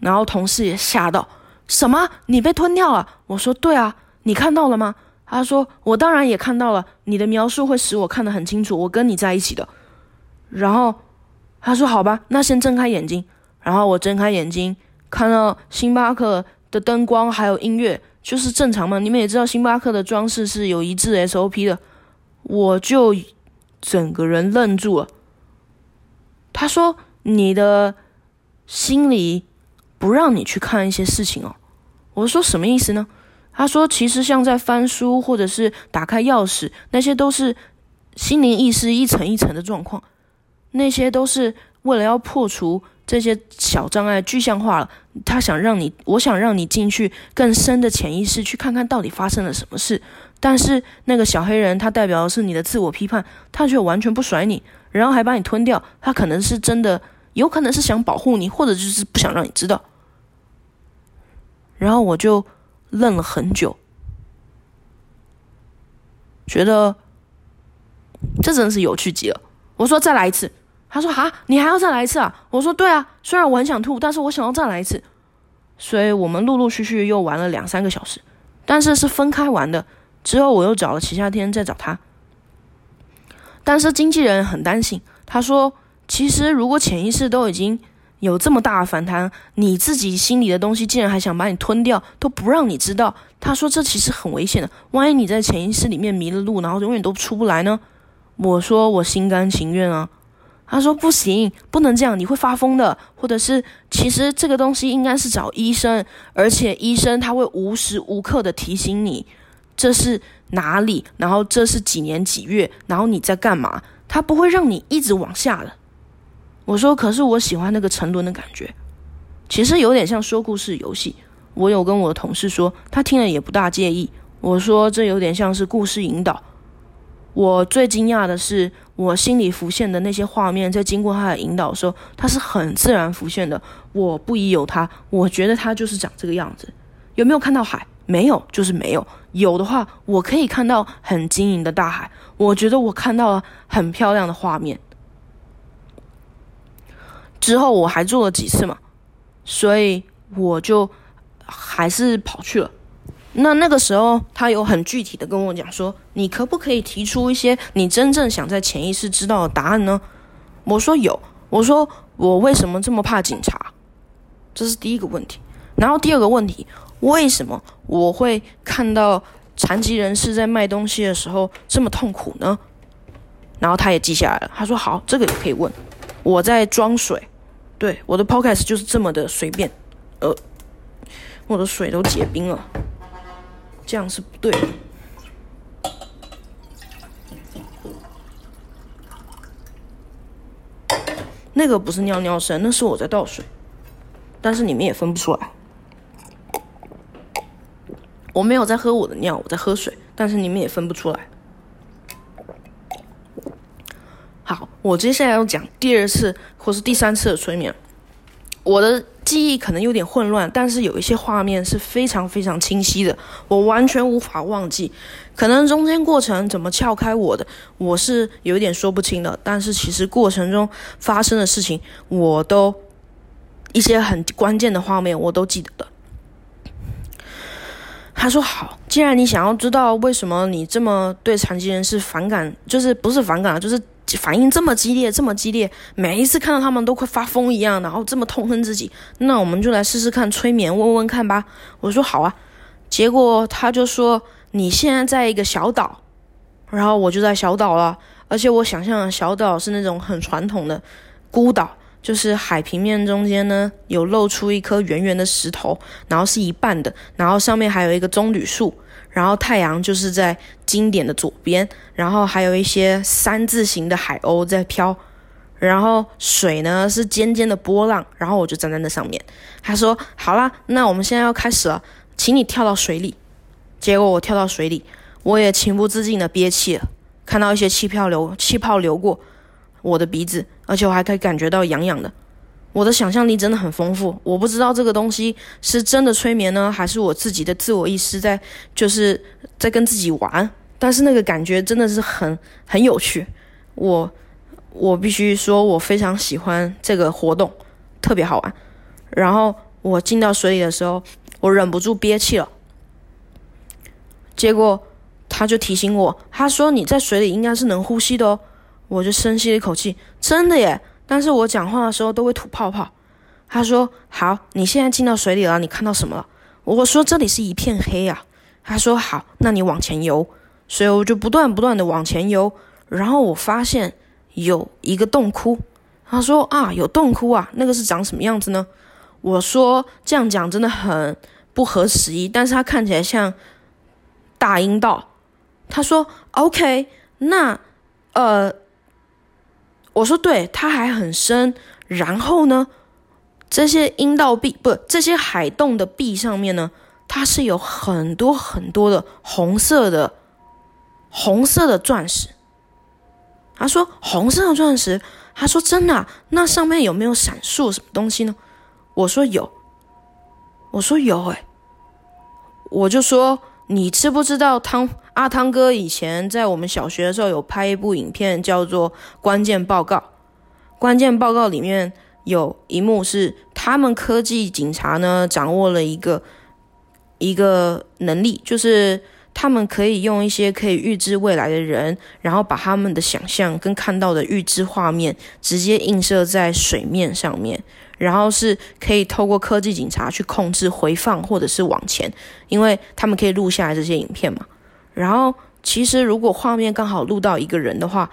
[SPEAKER 1] 然后同事也吓到，什么？你被吞掉了？我说对啊，你看到了吗？他说我当然也看到了，你的描述会使我看得很清楚，我跟你在一起的。然后他说好吧，那先睁开眼睛。然后我睁开眼睛，看到星巴克的灯光还有音乐，就是正常嘛。你们也知道星巴克的装饰是有一致 SOP 的，我就整个人愣住了。他说。你的心里不让你去看一些事情哦，我说什么意思呢？他说，其实像在翻书或者是打开钥匙，那些都是心灵意识一层一层的状况，那些都是为了要破除这些小障碍具象化了。他想让你，我想让你进去更深的潜意识去看看到底发生了什么事。但是那个小黑人，他代表的是你的自我批判，他却完全不甩你，然后还把你吞掉。他可能是真的。有可能是想保护你，或者就是不想让你知道。然后我就愣了很久，觉得这真是有趣极了。我说再来一次，他说哈，你还要再来一次啊？我说对啊，虽然我很想吐，但是我想要再来一次。所以我们陆陆续续又玩了两三个小时，但是是分开玩的。之后我又找了齐夏天再找他，但是经纪人很担心，他说。其实，如果潜意识都已经有这么大的反弹，你自己心里的东西竟然还想把你吞掉，都不让你知道。他说这其实很危险的，万一你在潜意识里面迷了路，然后永远都出不来呢？我说我心甘情愿啊。他说不行，不能这样，你会发疯的。或者是，其实这个东西应该是找医生，而且医生他会无时无刻的提醒你这是哪里，然后这是几年几月，然后你在干嘛，他不会让你一直往下的。我说，可是我喜欢那个沉沦的感觉，其实有点像说故事游戏。我有跟我的同事说，他听了也不大介意。我说这有点像是故事引导。我最惊讶的是，我心里浮现的那些画面，在经过他的引导的时候，它是很自然浮现的。我不疑有他，我觉得他就是长这个样子。有没有看到海？没有，就是没有。有的话，我可以看到很晶莹的大海。我觉得我看到了很漂亮的画面。之后我还做了几次嘛，所以我就还是跑去了。那那个时候他有很具体的跟我讲说，你可不可以提出一些你真正想在潜意识知道的答案呢？我说有，我说我为什么这么怕警察？这是第一个问题。然后第二个问题，为什么我会看到残疾人士在卖东西的时候这么痛苦呢？然后他也记下来了，他说好，这个也可以问。我在装水。对，我的 podcast 就是这么的随便，呃，我的水都结冰了，这样是不对的。那个不是尿尿声，那是我在倒水，但是你们也分不出来。我没有在喝我的尿，我在喝水，但是你们也分不出来。好，我接下来要讲第二次或是第三次的催眠。我的记忆可能有点混乱，但是有一些画面是非常非常清晰的，我完全无法忘记。可能中间过程怎么撬开我的，我是有一点说不清的。但是其实过程中发生的事情，我都一些很关键的画面我都记得的。他说：“好，既然你想要知道为什么你这么对残疾人是反感，就是不是反感，就是反应这么激烈，这么激烈，每一次看到他们都快发疯一样，然后这么痛恨自己，那我们就来试试看催眠，问问看吧。”我说：“好啊。”结果他就说：“你现在在一个小岛，然后我就在小岛了，而且我想象小岛是那种很传统的孤岛。”就是海平面中间呢，有露出一颗圆圆的石头，然后是一半的，然后上面还有一个棕榈树，然后太阳就是在经典的左边，然后还有一些三字形的海鸥在飘，然后水呢是尖尖的波浪，然后我就站在那上面。他说：“好啦，那我们现在要开始了，请你跳到水里。”结果我跳到水里，我也情不自禁的憋气了，看到一些气泡流，气泡流过。我的鼻子，而且我还可以感觉到痒痒的。我的想象力真的很丰富，我不知道这个东西是真的催眠呢，还是我自己的自我意识在就是在跟自己玩。但是那个感觉真的是很很有趣。我我必须说，我非常喜欢这个活动，特别好玩。然后我进到水里的时候，我忍不住憋气了。结果他就提醒我，他说你在水里应该是能呼吸的哦。我就深吸了一口气，真的耶！但是我讲话的时候都会吐泡泡。他说：“好，你现在进到水里了，你看到什么了？”我说：“这里是一片黑啊。”他说：“好，那你往前游。”所以我就不断不断的往前游，然后我发现有一个洞窟。他说：“啊，有洞窟啊，那个是长什么样子呢？”我说：“这样讲真的很不合时宜，但是它看起来像大阴道。”他说：“OK，那呃。”我说对，它还很深。然后呢，这些阴道壁不，这些海洞的壁上面呢，它是有很多很多的红色的红色的钻石。他说红色的钻石，他说真的，那上面有没有闪烁什么东西呢？我说有，我说有，哎，我就说。你知不知道汤阿汤哥以前在我们小学的时候有拍一部影片，叫做《关键报告》。关键报告里面有一幕是他们科技警察呢掌握了一个一个能力，就是他们可以用一些可以预知未来的人，然后把他们的想象跟看到的预知画面直接映射在水面上面。然后是可以透过科技警察去控制回放或者是往前，因为他们可以录下来这些影片嘛。然后其实如果画面刚好录到一个人的话，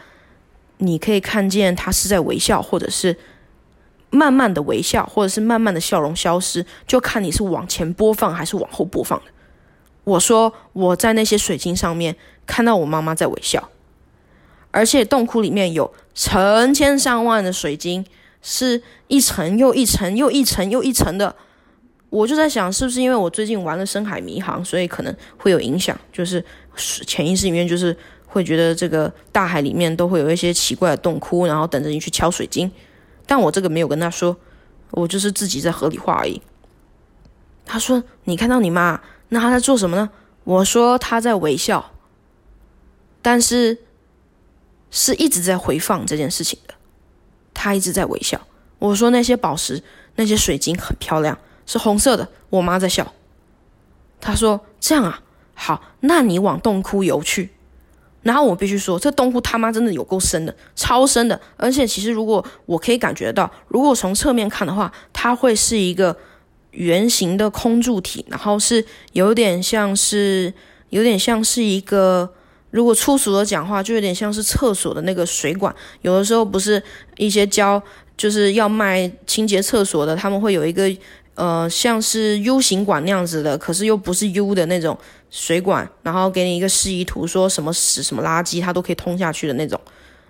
[SPEAKER 1] 你可以看见他是在微笑，或者是慢慢的微笑，或者是慢慢的笑容消失，就看你是往前播放还是往后播放的。我说我在那些水晶上面看到我妈妈在微笑，而且洞窟里面有成千上万的水晶。是一层又一层又一层又一层的，我就在想，是不是因为我最近玩了深海迷航，所以可能会有影响？就是潜意识里面就是会觉得这个大海里面都会有一些奇怪的洞窟，然后等着你去敲水晶。但我这个没有跟他说，我就是自己在合理化而已。他说：“你看到你妈，那她在做什么呢？”我说：“她在微笑，但是是一直在回放这件事情的。”他一直在微笑。我说那些宝石、那些水晶很漂亮，是红色的。我妈在笑。他说：“这样啊，好，那你往洞窟游去。”然后我必须说，这洞窟他妈真的有够深的，超深的。而且其实如果我可以感觉到，如果从侧面看的话，它会是一个圆形的空柱体，然后是有点像是，有点像是一个。如果粗俗的讲话，就有点像是厕所的那个水管。有的时候不是一些教就是要卖清洁厕所的，他们会有一个呃像是 U 型管那样子的，可是又不是 U 的那种水管，然后给你一个示意图，说什么屎什么垃圾它都可以通下去的那种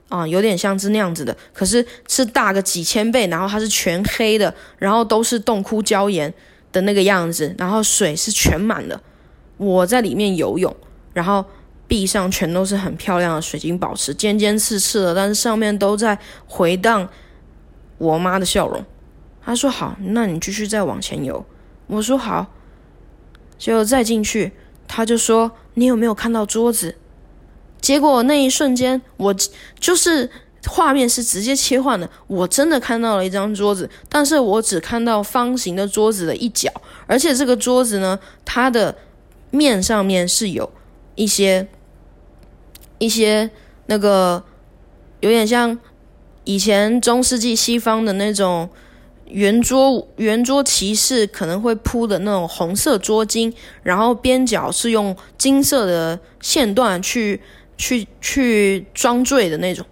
[SPEAKER 1] 啊，有点像是那样子的，可是是大个几千倍，然后它是全黑的，然后都是洞窟礁岩的那个样子，然后水是全满的，我在里面游泳，然后。壁上全都是很漂亮的水晶宝石，尖尖刺刺的，但是上面都在回荡我妈的笑容。他说：“好，那你继续再往前游。”我说：“好。”就再进去，他就说：“你有没有看到桌子？”结果那一瞬间，我就是画面是直接切换的，我真的看到了一张桌子，但是我只看到方形的桌子的一角，而且这个桌子呢，它的面上面是有一些。一些那个有点像以前中世纪西方的那种圆桌圆桌骑士可能会铺的那种红色桌巾，然后边角是用金色的线段去去去装缀的那种，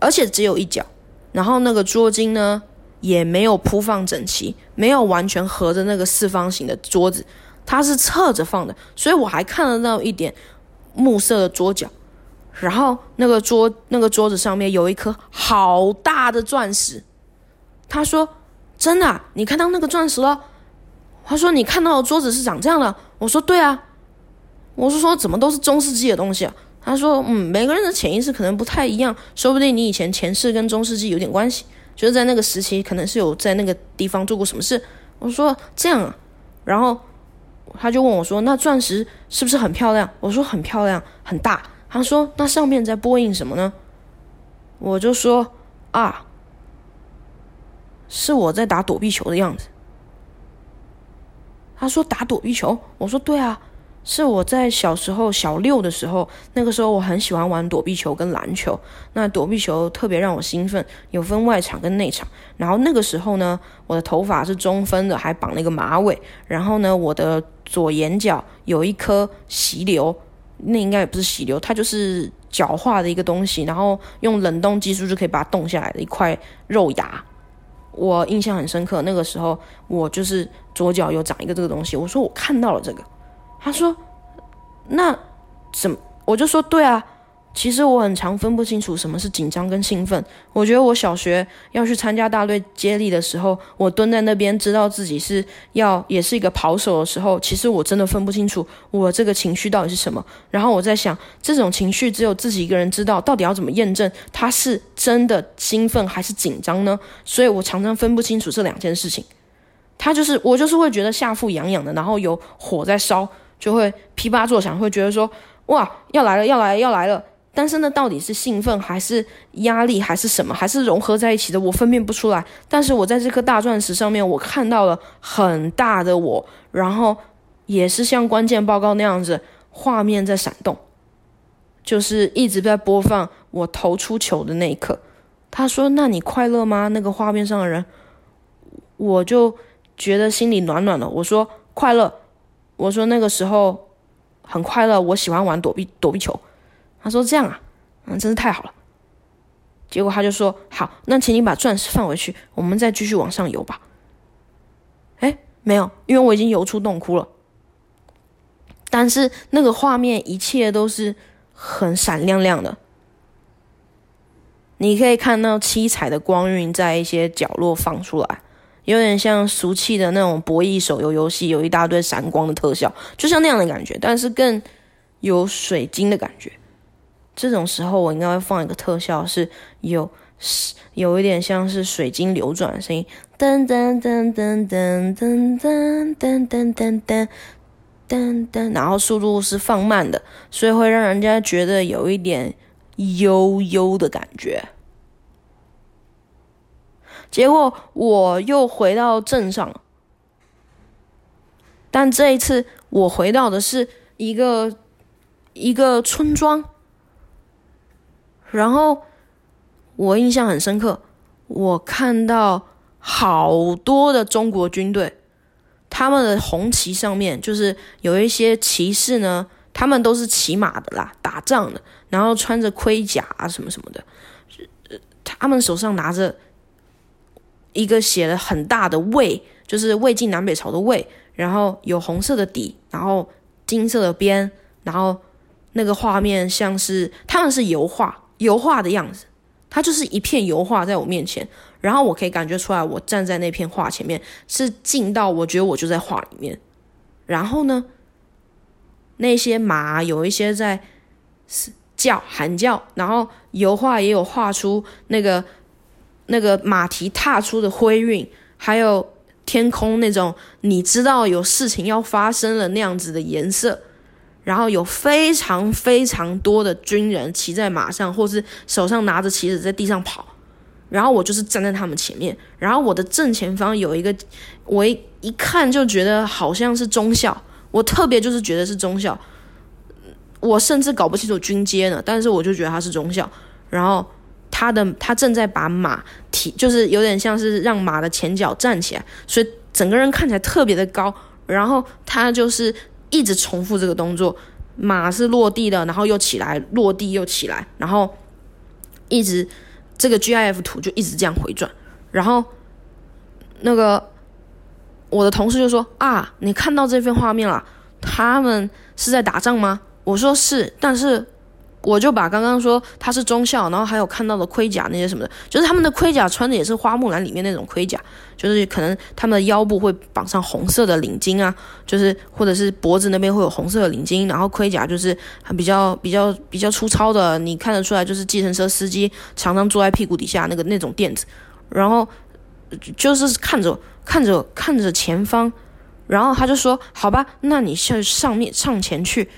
[SPEAKER 1] 而且只有一角，然后那个桌巾呢也没有铺放整齐，没有完全合着那个四方形的桌子，它是侧着放的，所以我还看得到一点。木色的桌角，然后那个桌那个桌子上面有一颗好大的钻石。他说：“真的，你看到那个钻石了？”他说：“你看到的桌子是长这样的。”我说：“对啊。”我是说：“怎么都是中世纪的东西啊？”他说：“嗯，每个人的潜意识可能不太一样，说不定你以前前世跟中世纪有点关系，就是在那个时期可能是有在那个地方做过什么事。”我说：“这样啊。”然后。他就问我说：“那钻石是不是很漂亮？”我说：“很漂亮，很大。”他说：“那上面在播映什么呢？”我就说啊，是我在打躲避球的样子。他说打躲避球，我说对啊。是我在小时候小六的时候，那个时候我很喜欢玩躲避球跟篮球。那躲避球特别让我兴奋，有分外场跟内场。然后那个时候呢，我的头发是中分的，还绑了一个马尾。然后呢，我的左眼角有一颗息瘤，那应该也不是息瘤，它就是角化的一个东西。然后用冷冻技术就可以把它冻下来的一块肉芽。我印象很深刻，那个时候我就是左脚有长一个这个东西。我说我看到了这个。他说：“那怎么？”我就说：“对啊，其实我很常分不清楚什么是紧张跟兴奋。我觉得我小学要去参加大队接力的时候，我蹲在那边，知道自己是要也是一个跑手的时候，其实我真的分不清楚我这个情绪到底是什么。然后我在想，这种情绪只有自己一个人知道，到底要怎么验证他是真的兴奋还是紧张呢？所以我常常分不清楚这两件事情。他就是我，就是会觉得下腹痒痒的，然后有火在烧。”就会噼啪作响，会觉得说哇要来了要来要来了，但是呢到底是兴奋还是压力还是什么，还是融合在一起的，我分辨不出来。但是我在这颗大钻石上面，我看到了很大的我，然后也是像关键报告那样子，画面在闪动，就是一直在播放我投出球的那一刻。他说：“那你快乐吗？”那个画面上的人，我就觉得心里暖暖的。我说：“快乐。”我说那个时候很快乐，我喜欢玩躲避躲避球。他说这样啊，嗯，真是太好了。结果他就说好，那请你把钻石放回去，我们再继续往上游吧。哎，没有，因为我已经游出洞窟了。但是那个画面一切都是很闪亮亮的，你可以看到七彩的光晕在一些角落放出来。有点像俗气的那种博弈手游游戏，有一大堆闪光的特效，就像那样的感觉，但是更有水晶的感觉。这种时候，我应该会放一个特效，是有是有一点像是水晶流转的声音，噔噔噔噔噔噔噔噔噔噔噔噔，然后速度是放慢的，所以会让人家觉得有一点悠悠的感觉。结果我又回到镇上，但这一次我回到的是一个一个村庄，然后我印象很深刻，我看到好多的中国军队，他们的红旗上面就是有一些骑士呢，他们都是骑马的啦，打仗的，然后穿着盔甲啊什么什么的，他们手上拿着。一个写了很大的魏，就是魏晋南北朝的魏，然后有红色的底，然后金色的边，然后那个画面像是他们是油画，油画的样子，它就是一片油画在我面前，然后我可以感觉出来，我站在那片画前面是近到我觉得我就在画里面，然后呢，那些马有一些在叫喊叫，然后油画也有画出那个。那个马蹄踏出的灰韵，还有天空那种你知道有事情要发生了那样子的颜色，然后有非常非常多的军人骑在马上，或是手上拿着旗子在地上跑，然后我就是站在他们前面，然后我的正前方有一个，我一一看就觉得好像是中校，我特别就是觉得是中校，我甚至搞不清楚军阶呢，但是我就觉得他是中校，然后。他的他正在把马提，就是有点像是让马的前脚站起来，所以整个人看起来特别的高。然后他就是一直重复这个动作，马是落地的，然后又起来，落地又起来，然后一直这个 GIF 图就一直这样回转。然后那个我的同事就说：“啊，你看到这份画面了？他们是在打仗吗？”我说：“是，但是。”我就把刚刚说他是中校，然后还有看到的盔甲那些什么的，就是他们的盔甲穿的也是花木兰里面那种盔甲，就是可能他们的腰部会绑上红色的领巾啊，就是或者是脖子那边会有红色的领巾，然后盔甲就是比较比较比较粗糙的，你看得出来就是计程车司机常常坐在屁股底下那个那种垫子，然后就是看着看着看着前方，然后他就说好吧，那你向上面上前去。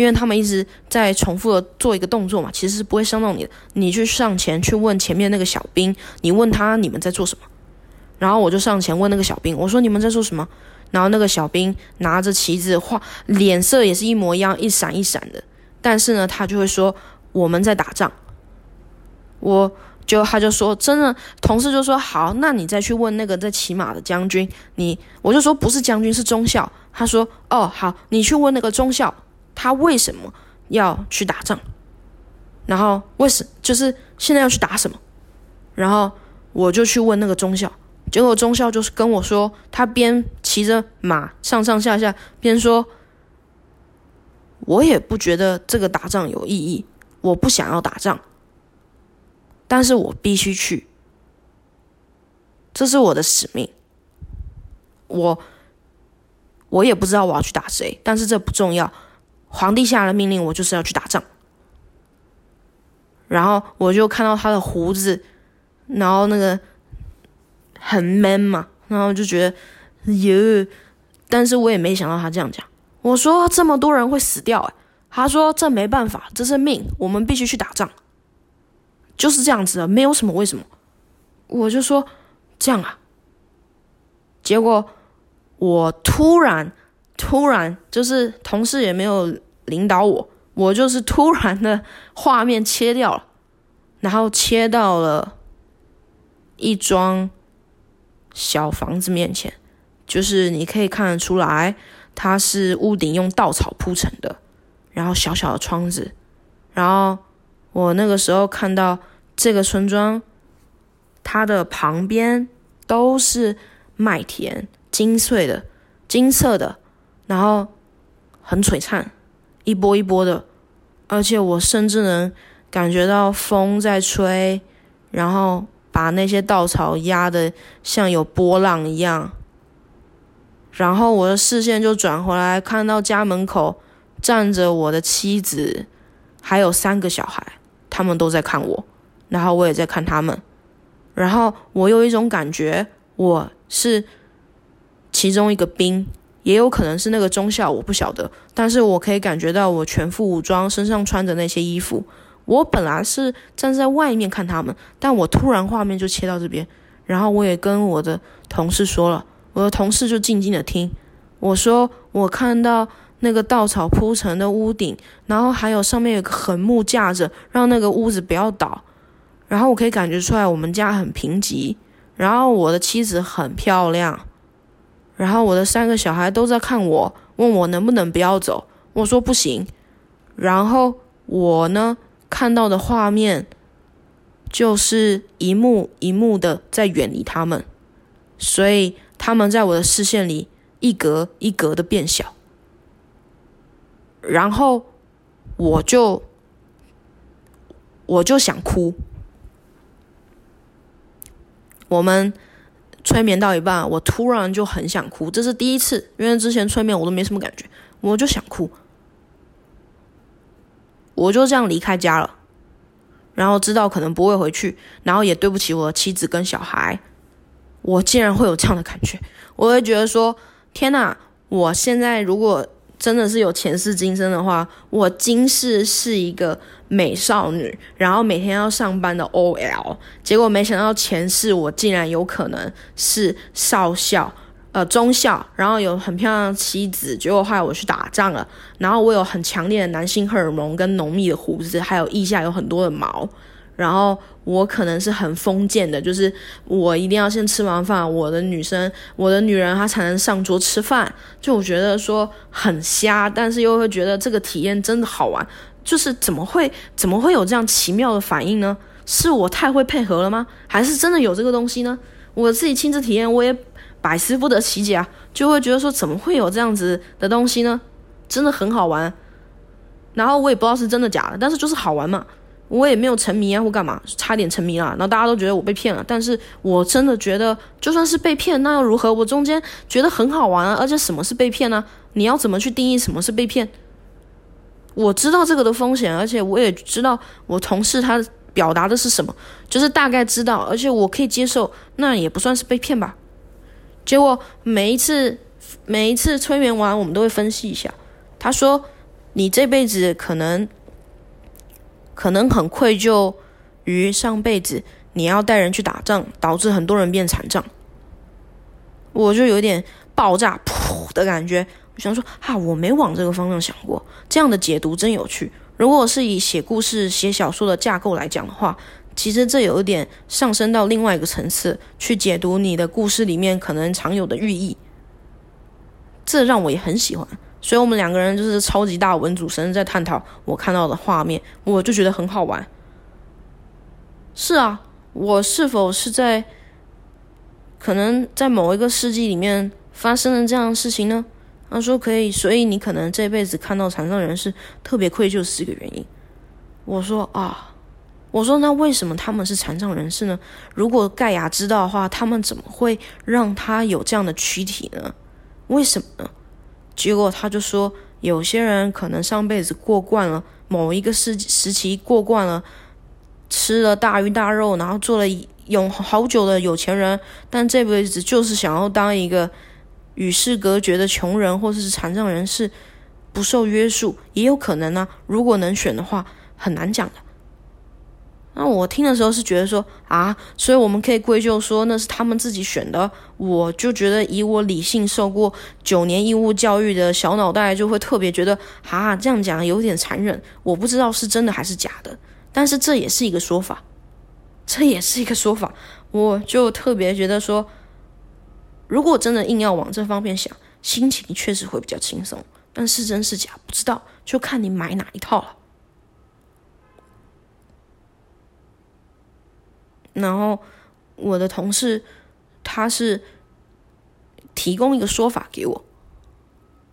[SPEAKER 1] 因为他们一直在重复的做一个动作嘛，其实是不会伤到你的。你去上前去问前面那个小兵，你问他你们在做什么，然后我就上前问那个小兵，我说你们在做什么？然后那个小兵拿着旗子，画脸色也是一模一样，一闪一闪的。但是呢，他就会说我们在打仗。我就他就说真的，同事就说好，那你再去问那个在骑马的将军。你我就说不是将军是中校。他说哦好，你去问那个中校，他为什么要去打仗？然后为什就是现在要去打什么？然后我就去问那个中校。结果中校就是跟我说，他边骑着马上上下下，边说：“我也不觉得这个打仗有意义，我不想要打仗，但是我必须去，这是我的使命。我我也不知道我要去打谁，但是这不重要。皇帝下了命令，我就是要去打仗。然后我就看到他的胡子，然后那个。”很 man 嘛，然后就觉得，哟，但是我也没想到他这样讲。我说这么多人会死掉，哎，他说这没办法，这是命，我们必须去打仗，就是这样子的，没有什么为什么。我就说这样啊，结果我突然突然就是同事也没有领导我，我就是突然的画面切掉了，然后切到了一桩。小房子面前，就是你可以看得出来，它是屋顶用稻草铺成的，然后小小的窗子，然后我那个时候看到这个村庄，它的旁边都是麦田，金穗的、金色的，然后很璀璨，一波一波的，而且我甚至能感觉到风在吹，然后。把那些稻草压得像有波浪一样，然后我的视线就转回来，看到家门口站着我的妻子，还有三个小孩，他们都在看我，然后我也在看他们，然后我有一种感觉，我是其中一个兵，也有可能是那个中校，我不晓得，但是我可以感觉到我全副武装，身上穿着那些衣服。我本来是站在外面看他们，但我突然画面就切到这边，然后我也跟我的同事说了，我的同事就静静的听。我说我看到那个稻草铺成的屋顶，然后还有上面有个横木架着，让那个屋子不要倒。然后我可以感觉出来我们家很贫瘠，然后我的妻子很漂亮，然后我的三个小孩都在看我，问我能不能不要走。我说不行。然后我呢？看到的画面就是一幕一幕的在远离他们，所以他们在我的视线里一格一格的变小，然后我就我就想哭。我们催眠到一半，我突然就很想哭，这是第一次，因为之前催眠我都没什么感觉，我就想哭。我就这样离开家了，然后知道可能不会回去，然后也对不起我的妻子跟小孩。我竟然会有这样的感觉，我会觉得说：天哪！我现在如果真的是有前世今生的话，我今世是一个美少女，然后每天要上班的 OL，结果没想到前世我竟然有可能是少校。呃，中校，然后有很漂亮的妻子，结果后来我去打仗了，然后我有很强烈的男性荷尔蒙跟浓密的胡子，还有腋下有很多的毛，然后我可能是很封建的，就是我一定要先吃完饭，我的女生，我的女人她才能上桌吃饭，就我觉得说很瞎，但是又会觉得这个体验真的好玩，就是怎么会怎么会有这样奇妙的反应呢？是我太会配合了吗？还是真的有这个东西呢？我自己亲自体验，我也。百思不得其解啊，就会觉得说怎么会有这样子的东西呢？真的很好玩，然后我也不知道是真的假的，但是就是好玩嘛。我也没有沉迷啊或干嘛，差点沉迷了。然后大家都觉得我被骗了，但是我真的觉得就算是被骗，那又如何？我中间觉得很好玩啊，而且什么是被骗呢？你要怎么去定义什么是被骗？我知道这个的风险，而且我也知道我同事他表达的是什么，就是大概知道，而且我可以接受，那也不算是被骗吧。结果每一次每一次催眠完，我们都会分析一下。他说：“你这辈子可能可能很愧疚于上辈子你要带人去打仗，导致很多人变残障。我就有点爆炸噗的感觉，我想说哈，我没往这个方向想过，这样的解读真有趣。如果是以写故事、写小说的架构来讲的话，其实这有一点上升到另外一个层次去解读你的故事里面可能常有的寓意，这让我也很喜欢。所以我们两个人就是超级大文主神在探讨我看到的画面，我就觉得很好玩。是啊，我是否是在可能在某一个世纪里面发生了这样的事情呢？他说可以，所以你可能这辈子看到残障人士特别愧疚是一个原因。我说啊，我说那为什么他们是残障人士呢？如果盖亚知道的话，他们怎么会让他有这样的躯体呢？为什么呢？结果他就说，有些人可能上辈子过惯了某一个时时期，过惯了吃了大鱼大肉，然后做了有好久的有钱人，但这辈子就是想要当一个与世隔绝的穷人，或者是残障人士，不受约束，也有可能呢。如果能选的话，很难讲的。那我听的时候是觉得说啊，所以我们可以归咎说那是他们自己选的。我就觉得以我理性受过九年义务教育的小脑袋，就会特别觉得啊，这样讲有点残忍。我不知道是真的还是假的，但是这也是一个说法，这也是一个说法。我就特别觉得说，如果真的硬要往这方面想，心情确实会比较轻松。但是真是假不知道，就看你买哪一套了。然后我的同事他是提供一个说法给我，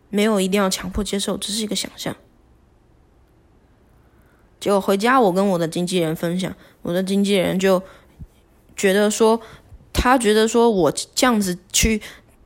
[SPEAKER 1] 没有一定要强迫接受，只是一个想象。结果回家我跟我的经纪人分享，我的经纪人就觉得说，他觉得说我这样子去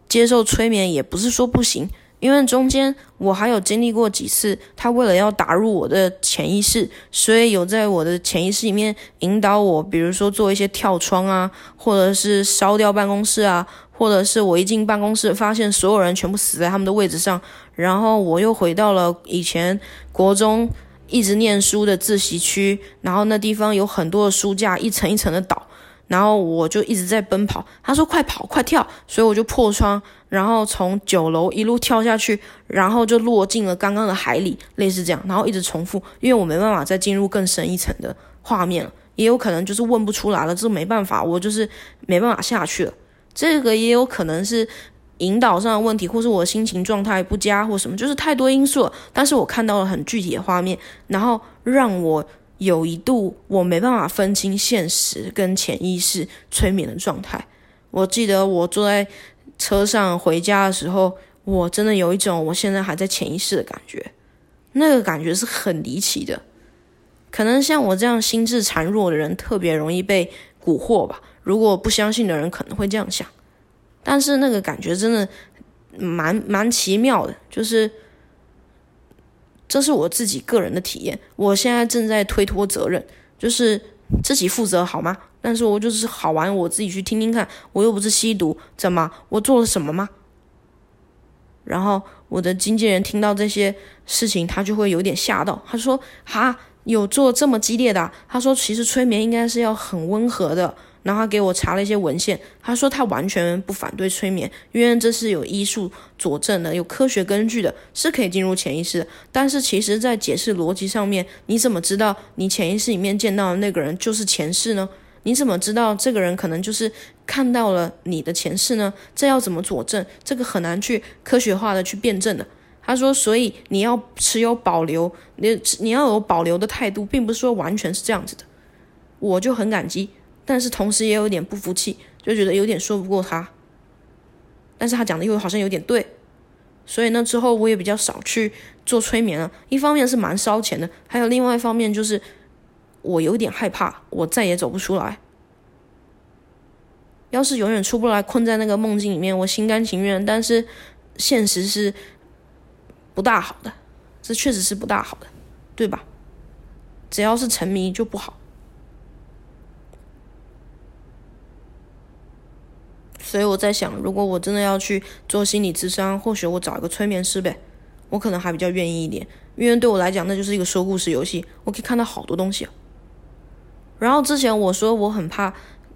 [SPEAKER 1] 接受催眠也不是说不行。因为中间我还有经历过几次，他为了要打入我的潜意识，所以有在我的潜意识里面引导我，比如说做一些跳窗啊，或者是烧掉办公室啊，或者是我一进办公室发现所有人全部死在他们的位置上，然后我又回到了以前国中一直念书的自习区，然后那地方有很多的书架一层一层的倒。然后我就一直在奔跑，他说快跑快跳，所以我就破窗，然后从九楼一路跳下去，然后就落进了刚刚的海里，类似这样，然后一直重复，因为我没办法再进入更深一层的画面了，也有可能就是问不出来了，这没办法，我就是没办法下去了。这个也有可能是引导上的问题，或是我心情状态不佳或什么，就是太多因素了。但是我看到了很具体的画面，然后让我。有一度我没办法分清现实跟潜意识催眠的状态。我记得我坐在车上回家的时候，我真的有一种我现在还在潜意识的感觉，那个感觉是很离奇的。可能像我这样心智孱弱的人特别容易被蛊惑吧。如果不相信的人可能会这样想，但是那个感觉真的蛮蛮奇妙的，就是。这是我自己个人的体验，我现在正在推脱责任，就是自己负责好吗？但是我就是好玩，我自己去听听看，我又不是吸毒，怎么？我做了什么吗？然后我的经纪人听到这些事情，他就会有点吓到，他说：“哈，有做这么激烈的？”他说：“其实催眠应该是要很温和的。”然后他给我查了一些文献，他说他完全不反对催眠，因为这是有医术佐证的，有科学根据的，是可以进入潜意识的。但是其实，在解释逻辑上面，你怎么知道你潜意识里面见到的那个人就是前世呢？你怎么知道这个人可能就是看到了你的前世呢？这要怎么佐证？这个很难去科学化的去辩证的。他说，所以你要持有保留，你你要有保留的态度，并不是说完全是这样子的。我就很感激。但是同时也有点不服气，就觉得有点说不过他。但是他讲的又好像有点对，所以那之后我也比较少去做催眠了。一方面是蛮烧钱的，还有另外一方面就是我有点害怕，我再也走不出来。要是永远出不来，困在那个梦境里面，我心甘情愿。但是现实是不大好的，这确实是不大好的，对吧？只要是沉迷就不好。所以我在想，如果我真的要去做心理咨商，或许我找一个催眠师呗。我可能还比较愿意一点，因为对我来讲，那就是一个说故事游戏，我可以看到好多东西。然后之前我说我很怕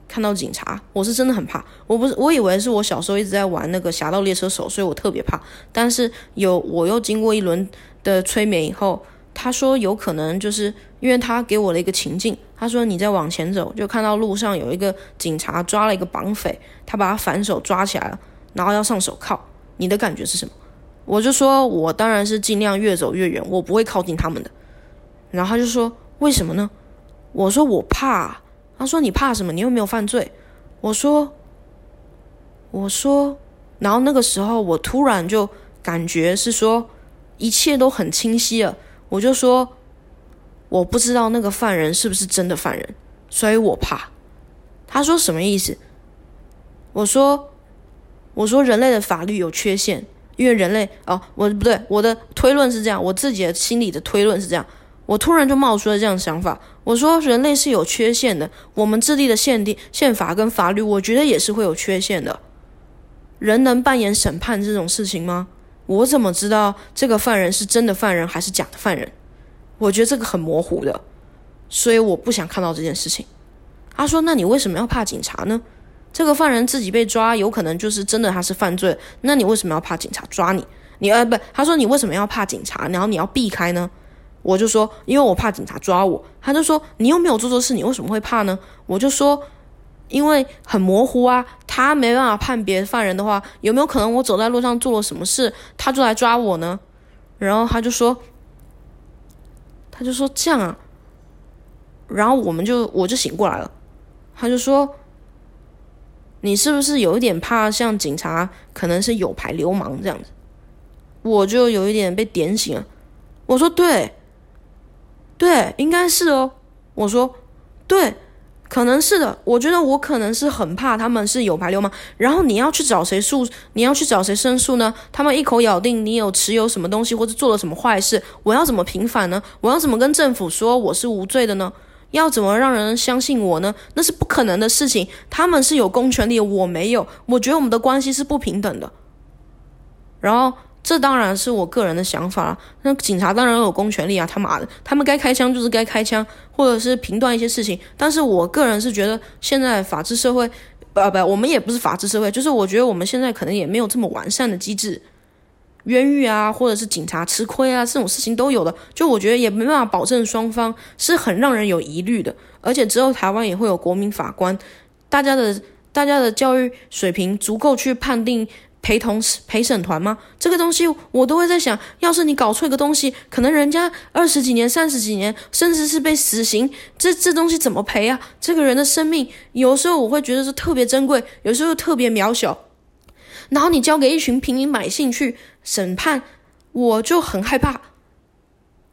[SPEAKER 1] 看到警察，我是真的很怕。我不是，我以为是我小时候一直在玩那个《侠盗猎车手》，所以我特别怕。但是有我又经过一轮的催眠以后，他说有可能就是因为他给我了一个情境，他说你再往前走，就看到路上有一个警察抓了一个绑匪，他把他反手抓起来了，然后要上手铐。你的感觉是什么？我就说我当然是尽量越走越远，我不会靠近他们的。然后他就说为什么呢？我说我怕，他说你怕什么？你又没有犯罪。我说，我说，然后那个时候我突然就感觉是说一切都很清晰了。我就说我不知道那个犯人是不是真的犯人，所以我怕。他说什么意思？我说我说人类的法律有缺陷，因为人类哦，我不对，我的推论是这样，我自己的心里的推论是这样。我突然就冒出了这样的想法，我说人类是有缺陷的，我们制定的限定宪法跟法律，我觉得也是会有缺陷的。人能扮演审判这种事情吗？我怎么知道这个犯人是真的犯人还是假的犯人？我觉得这个很模糊的，所以我不想看到这件事情。他说：“那你为什么要怕警察呢？这个犯人自己被抓，有可能就是真的他是犯罪，那你为什么要怕警察抓你？你呃不，他说你为什么要怕警察？然后你要避开呢？”我就说，因为我怕警察抓我。他就说，你又没有做错事，你为什么会怕呢？我就说，因为很模糊啊，他没办法判别犯人的话，有没有可能我走在路上做了什么事，他就来抓我呢？然后他就说，他就说这样啊。然后我们就我就醒过来了。他就说，你是不是有一点怕像警察可能是有牌流氓这样子？我就有一点被点醒了。我说对。对，应该是哦。我说，对，可能是的。我觉得我可能是很怕他们是有牌流氓。然后你要去找谁诉？你要去找谁申诉呢？他们一口咬定你有持有什么东西或者做了什么坏事，我要怎么平反呢？我要怎么跟政府说我是无罪的呢？要怎么让人相信我呢？那是不可能的事情。他们是有公权力，我没有。我觉得我们的关系是不平等的。然后。这当然是我个人的想法了那警察当然有公权力啊，他妈的，他们该开枪就是该开枪，或者是评断一些事情。但是我个人是觉得，现在法治社会，不不，我们也不是法治社会，就是我觉得我们现在可能也没有这么完善的机制，冤狱啊，或者是警察吃亏啊，这种事情都有的。就我觉得也没办法保证双方，是很让人有疑虑的。而且之后台湾也会有国民法官，大家的大家的教育水平足够去判定。陪同陪审团吗？这个东西我都会在想，要是你搞错一个东西，可能人家二十几年、三十几年，甚至是被死刑，这这东西怎么赔啊？这个人的生命，有时候我会觉得是特别珍贵，有时候特别渺小。然后你交给一群平民百姓去审判，我就很害怕。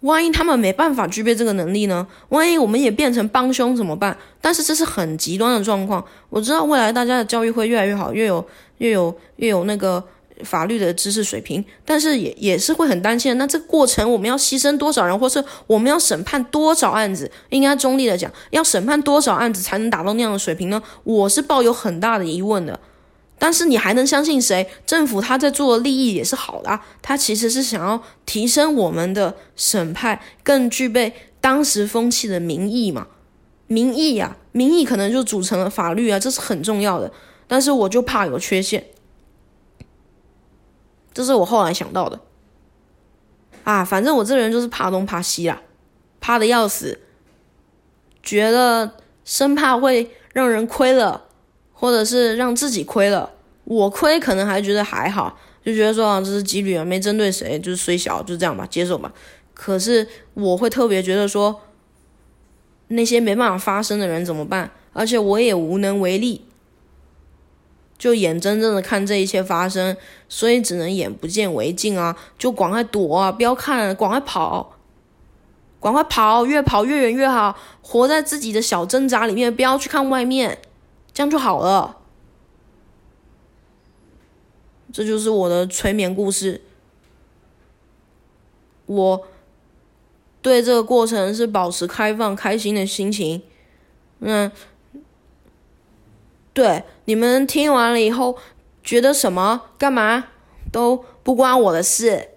[SPEAKER 1] 万一他们没办法具备这个能力呢？万一我们也变成帮凶怎么办？但是这是很极端的状况。我知道未来大家的教育会越来越好，越有。越有越有那个法律的知识水平，但是也也是会很担心。那这个过程我们要牺牲多少人，或是我们要审判多少案子？应该中立的讲，要审判多少案子才能达到那样的水平呢？我是抱有很大的疑问的。但是你还能相信谁？政府他在做的利益也是好的，啊他其实是想要提升我们的审判，更具备当时风气的民意嘛？民意呀，民意可能就组成了法律啊，这是很重要的。但是我就怕有缺陷，这是我后来想到的。啊，反正我这人就是怕东怕西啦，怕的要死，觉得生怕会让人亏了，或者是让自己亏了。我亏可能还觉得还好，就觉得说啊，这是几率啊，没针对谁，就是虽小，就这样吧，接受吧。可是我会特别觉得说，那些没办法发生的人怎么办？而且我也无能为力。就眼睁睁的看这一切发生，所以只能眼不见为净啊！就赶快躲啊，不要看，赶快跑，赶快跑，越跑越远越好，活在自己的小挣扎里面，不要去看外面，这样就好了。这就是我的催眠故事。我对这个过程是保持开放、开心的心情，嗯。对，你们听完了以后觉得什么？干嘛都不关我的事。